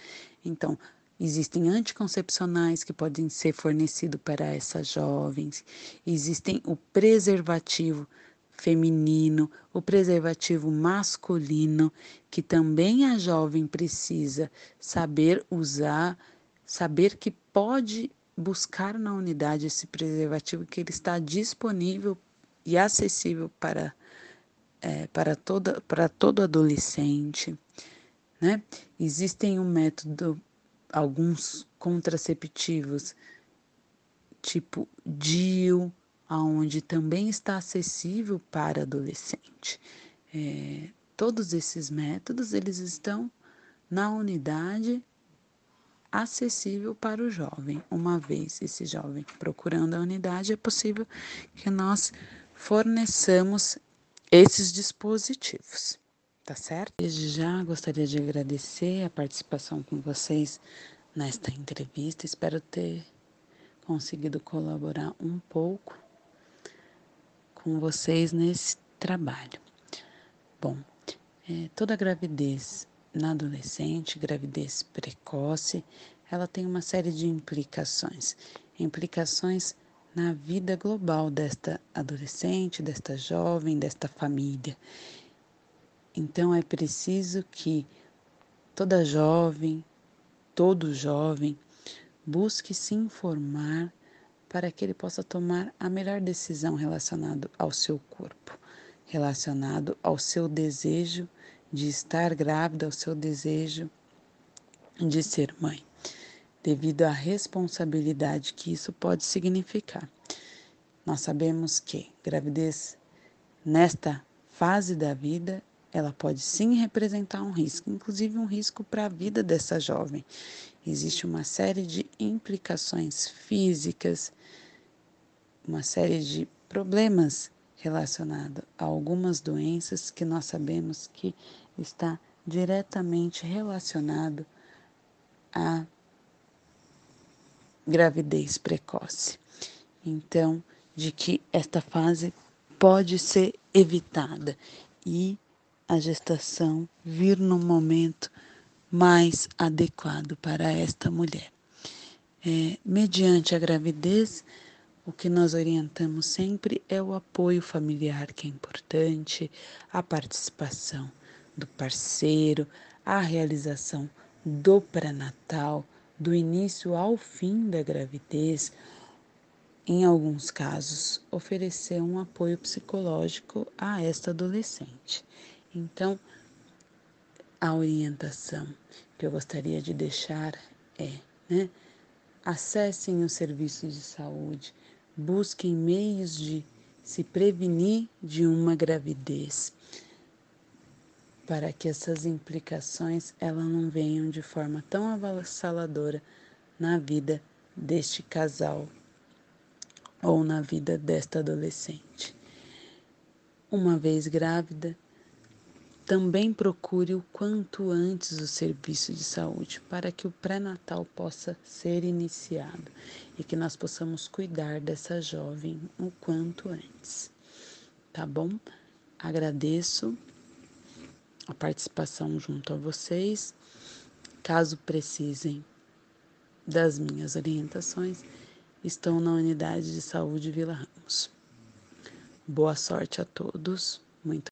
Então, Existem anticoncepcionais que podem ser fornecidos para essas jovens. Existem o preservativo feminino, o preservativo masculino, que também a jovem precisa saber usar, saber que pode buscar na unidade esse preservativo, que ele está disponível e acessível para, é, para, toda, para todo adolescente. Né? Existem um método alguns contraceptivos, tipo DIU, aonde também está acessível para adolescente. É, todos esses métodos eles estão na unidade acessível para o jovem. Uma vez esse jovem procurando a unidade, é possível que nós forneçamos esses dispositivos tá certo? Desde já gostaria de agradecer a participação com vocês nesta entrevista. Espero ter conseguido colaborar um pouco com vocês nesse trabalho. Bom, é, toda gravidez na adolescente, gravidez precoce, ela tem uma série de implicações. Implicações na vida global desta adolescente, desta jovem, desta família. Então é preciso que toda jovem, todo jovem, busque se informar para que ele possa tomar a melhor decisão relacionado ao seu corpo, relacionado ao seu desejo de estar grávida, ao seu desejo de ser mãe, devido à responsabilidade que isso pode significar. Nós sabemos que gravidez nesta fase da vida ela pode sim representar um risco, inclusive um risco para a vida dessa jovem. Existe uma série de implicações físicas, uma série de problemas relacionados a algumas doenças que nós sabemos que está diretamente relacionado à gravidez precoce. Então, de que esta fase pode ser evitada e a gestação vir no momento mais adequado para esta mulher. É, mediante a gravidez, o que nós orientamos sempre é o apoio familiar, que é importante, a participação do parceiro, a realização do pré-natal, do início ao fim da gravidez, em alguns casos, oferecer um apoio psicológico a esta adolescente. Então, a orientação que eu gostaria de deixar é, né? Acessem os serviços de saúde, busquem meios de se prevenir de uma gravidez, para que essas implicações elas não venham de forma tão avassaladora na vida deste casal ou na vida desta adolescente. Uma vez grávida, também procure o quanto antes o serviço de saúde para que o pré-natal possa ser iniciado e que nós possamos cuidar dessa jovem o quanto antes. Tá bom? Agradeço a participação junto a vocês. Caso precisem das minhas orientações, estão na unidade de saúde Vila Ramos. Boa sorte a todos. Muito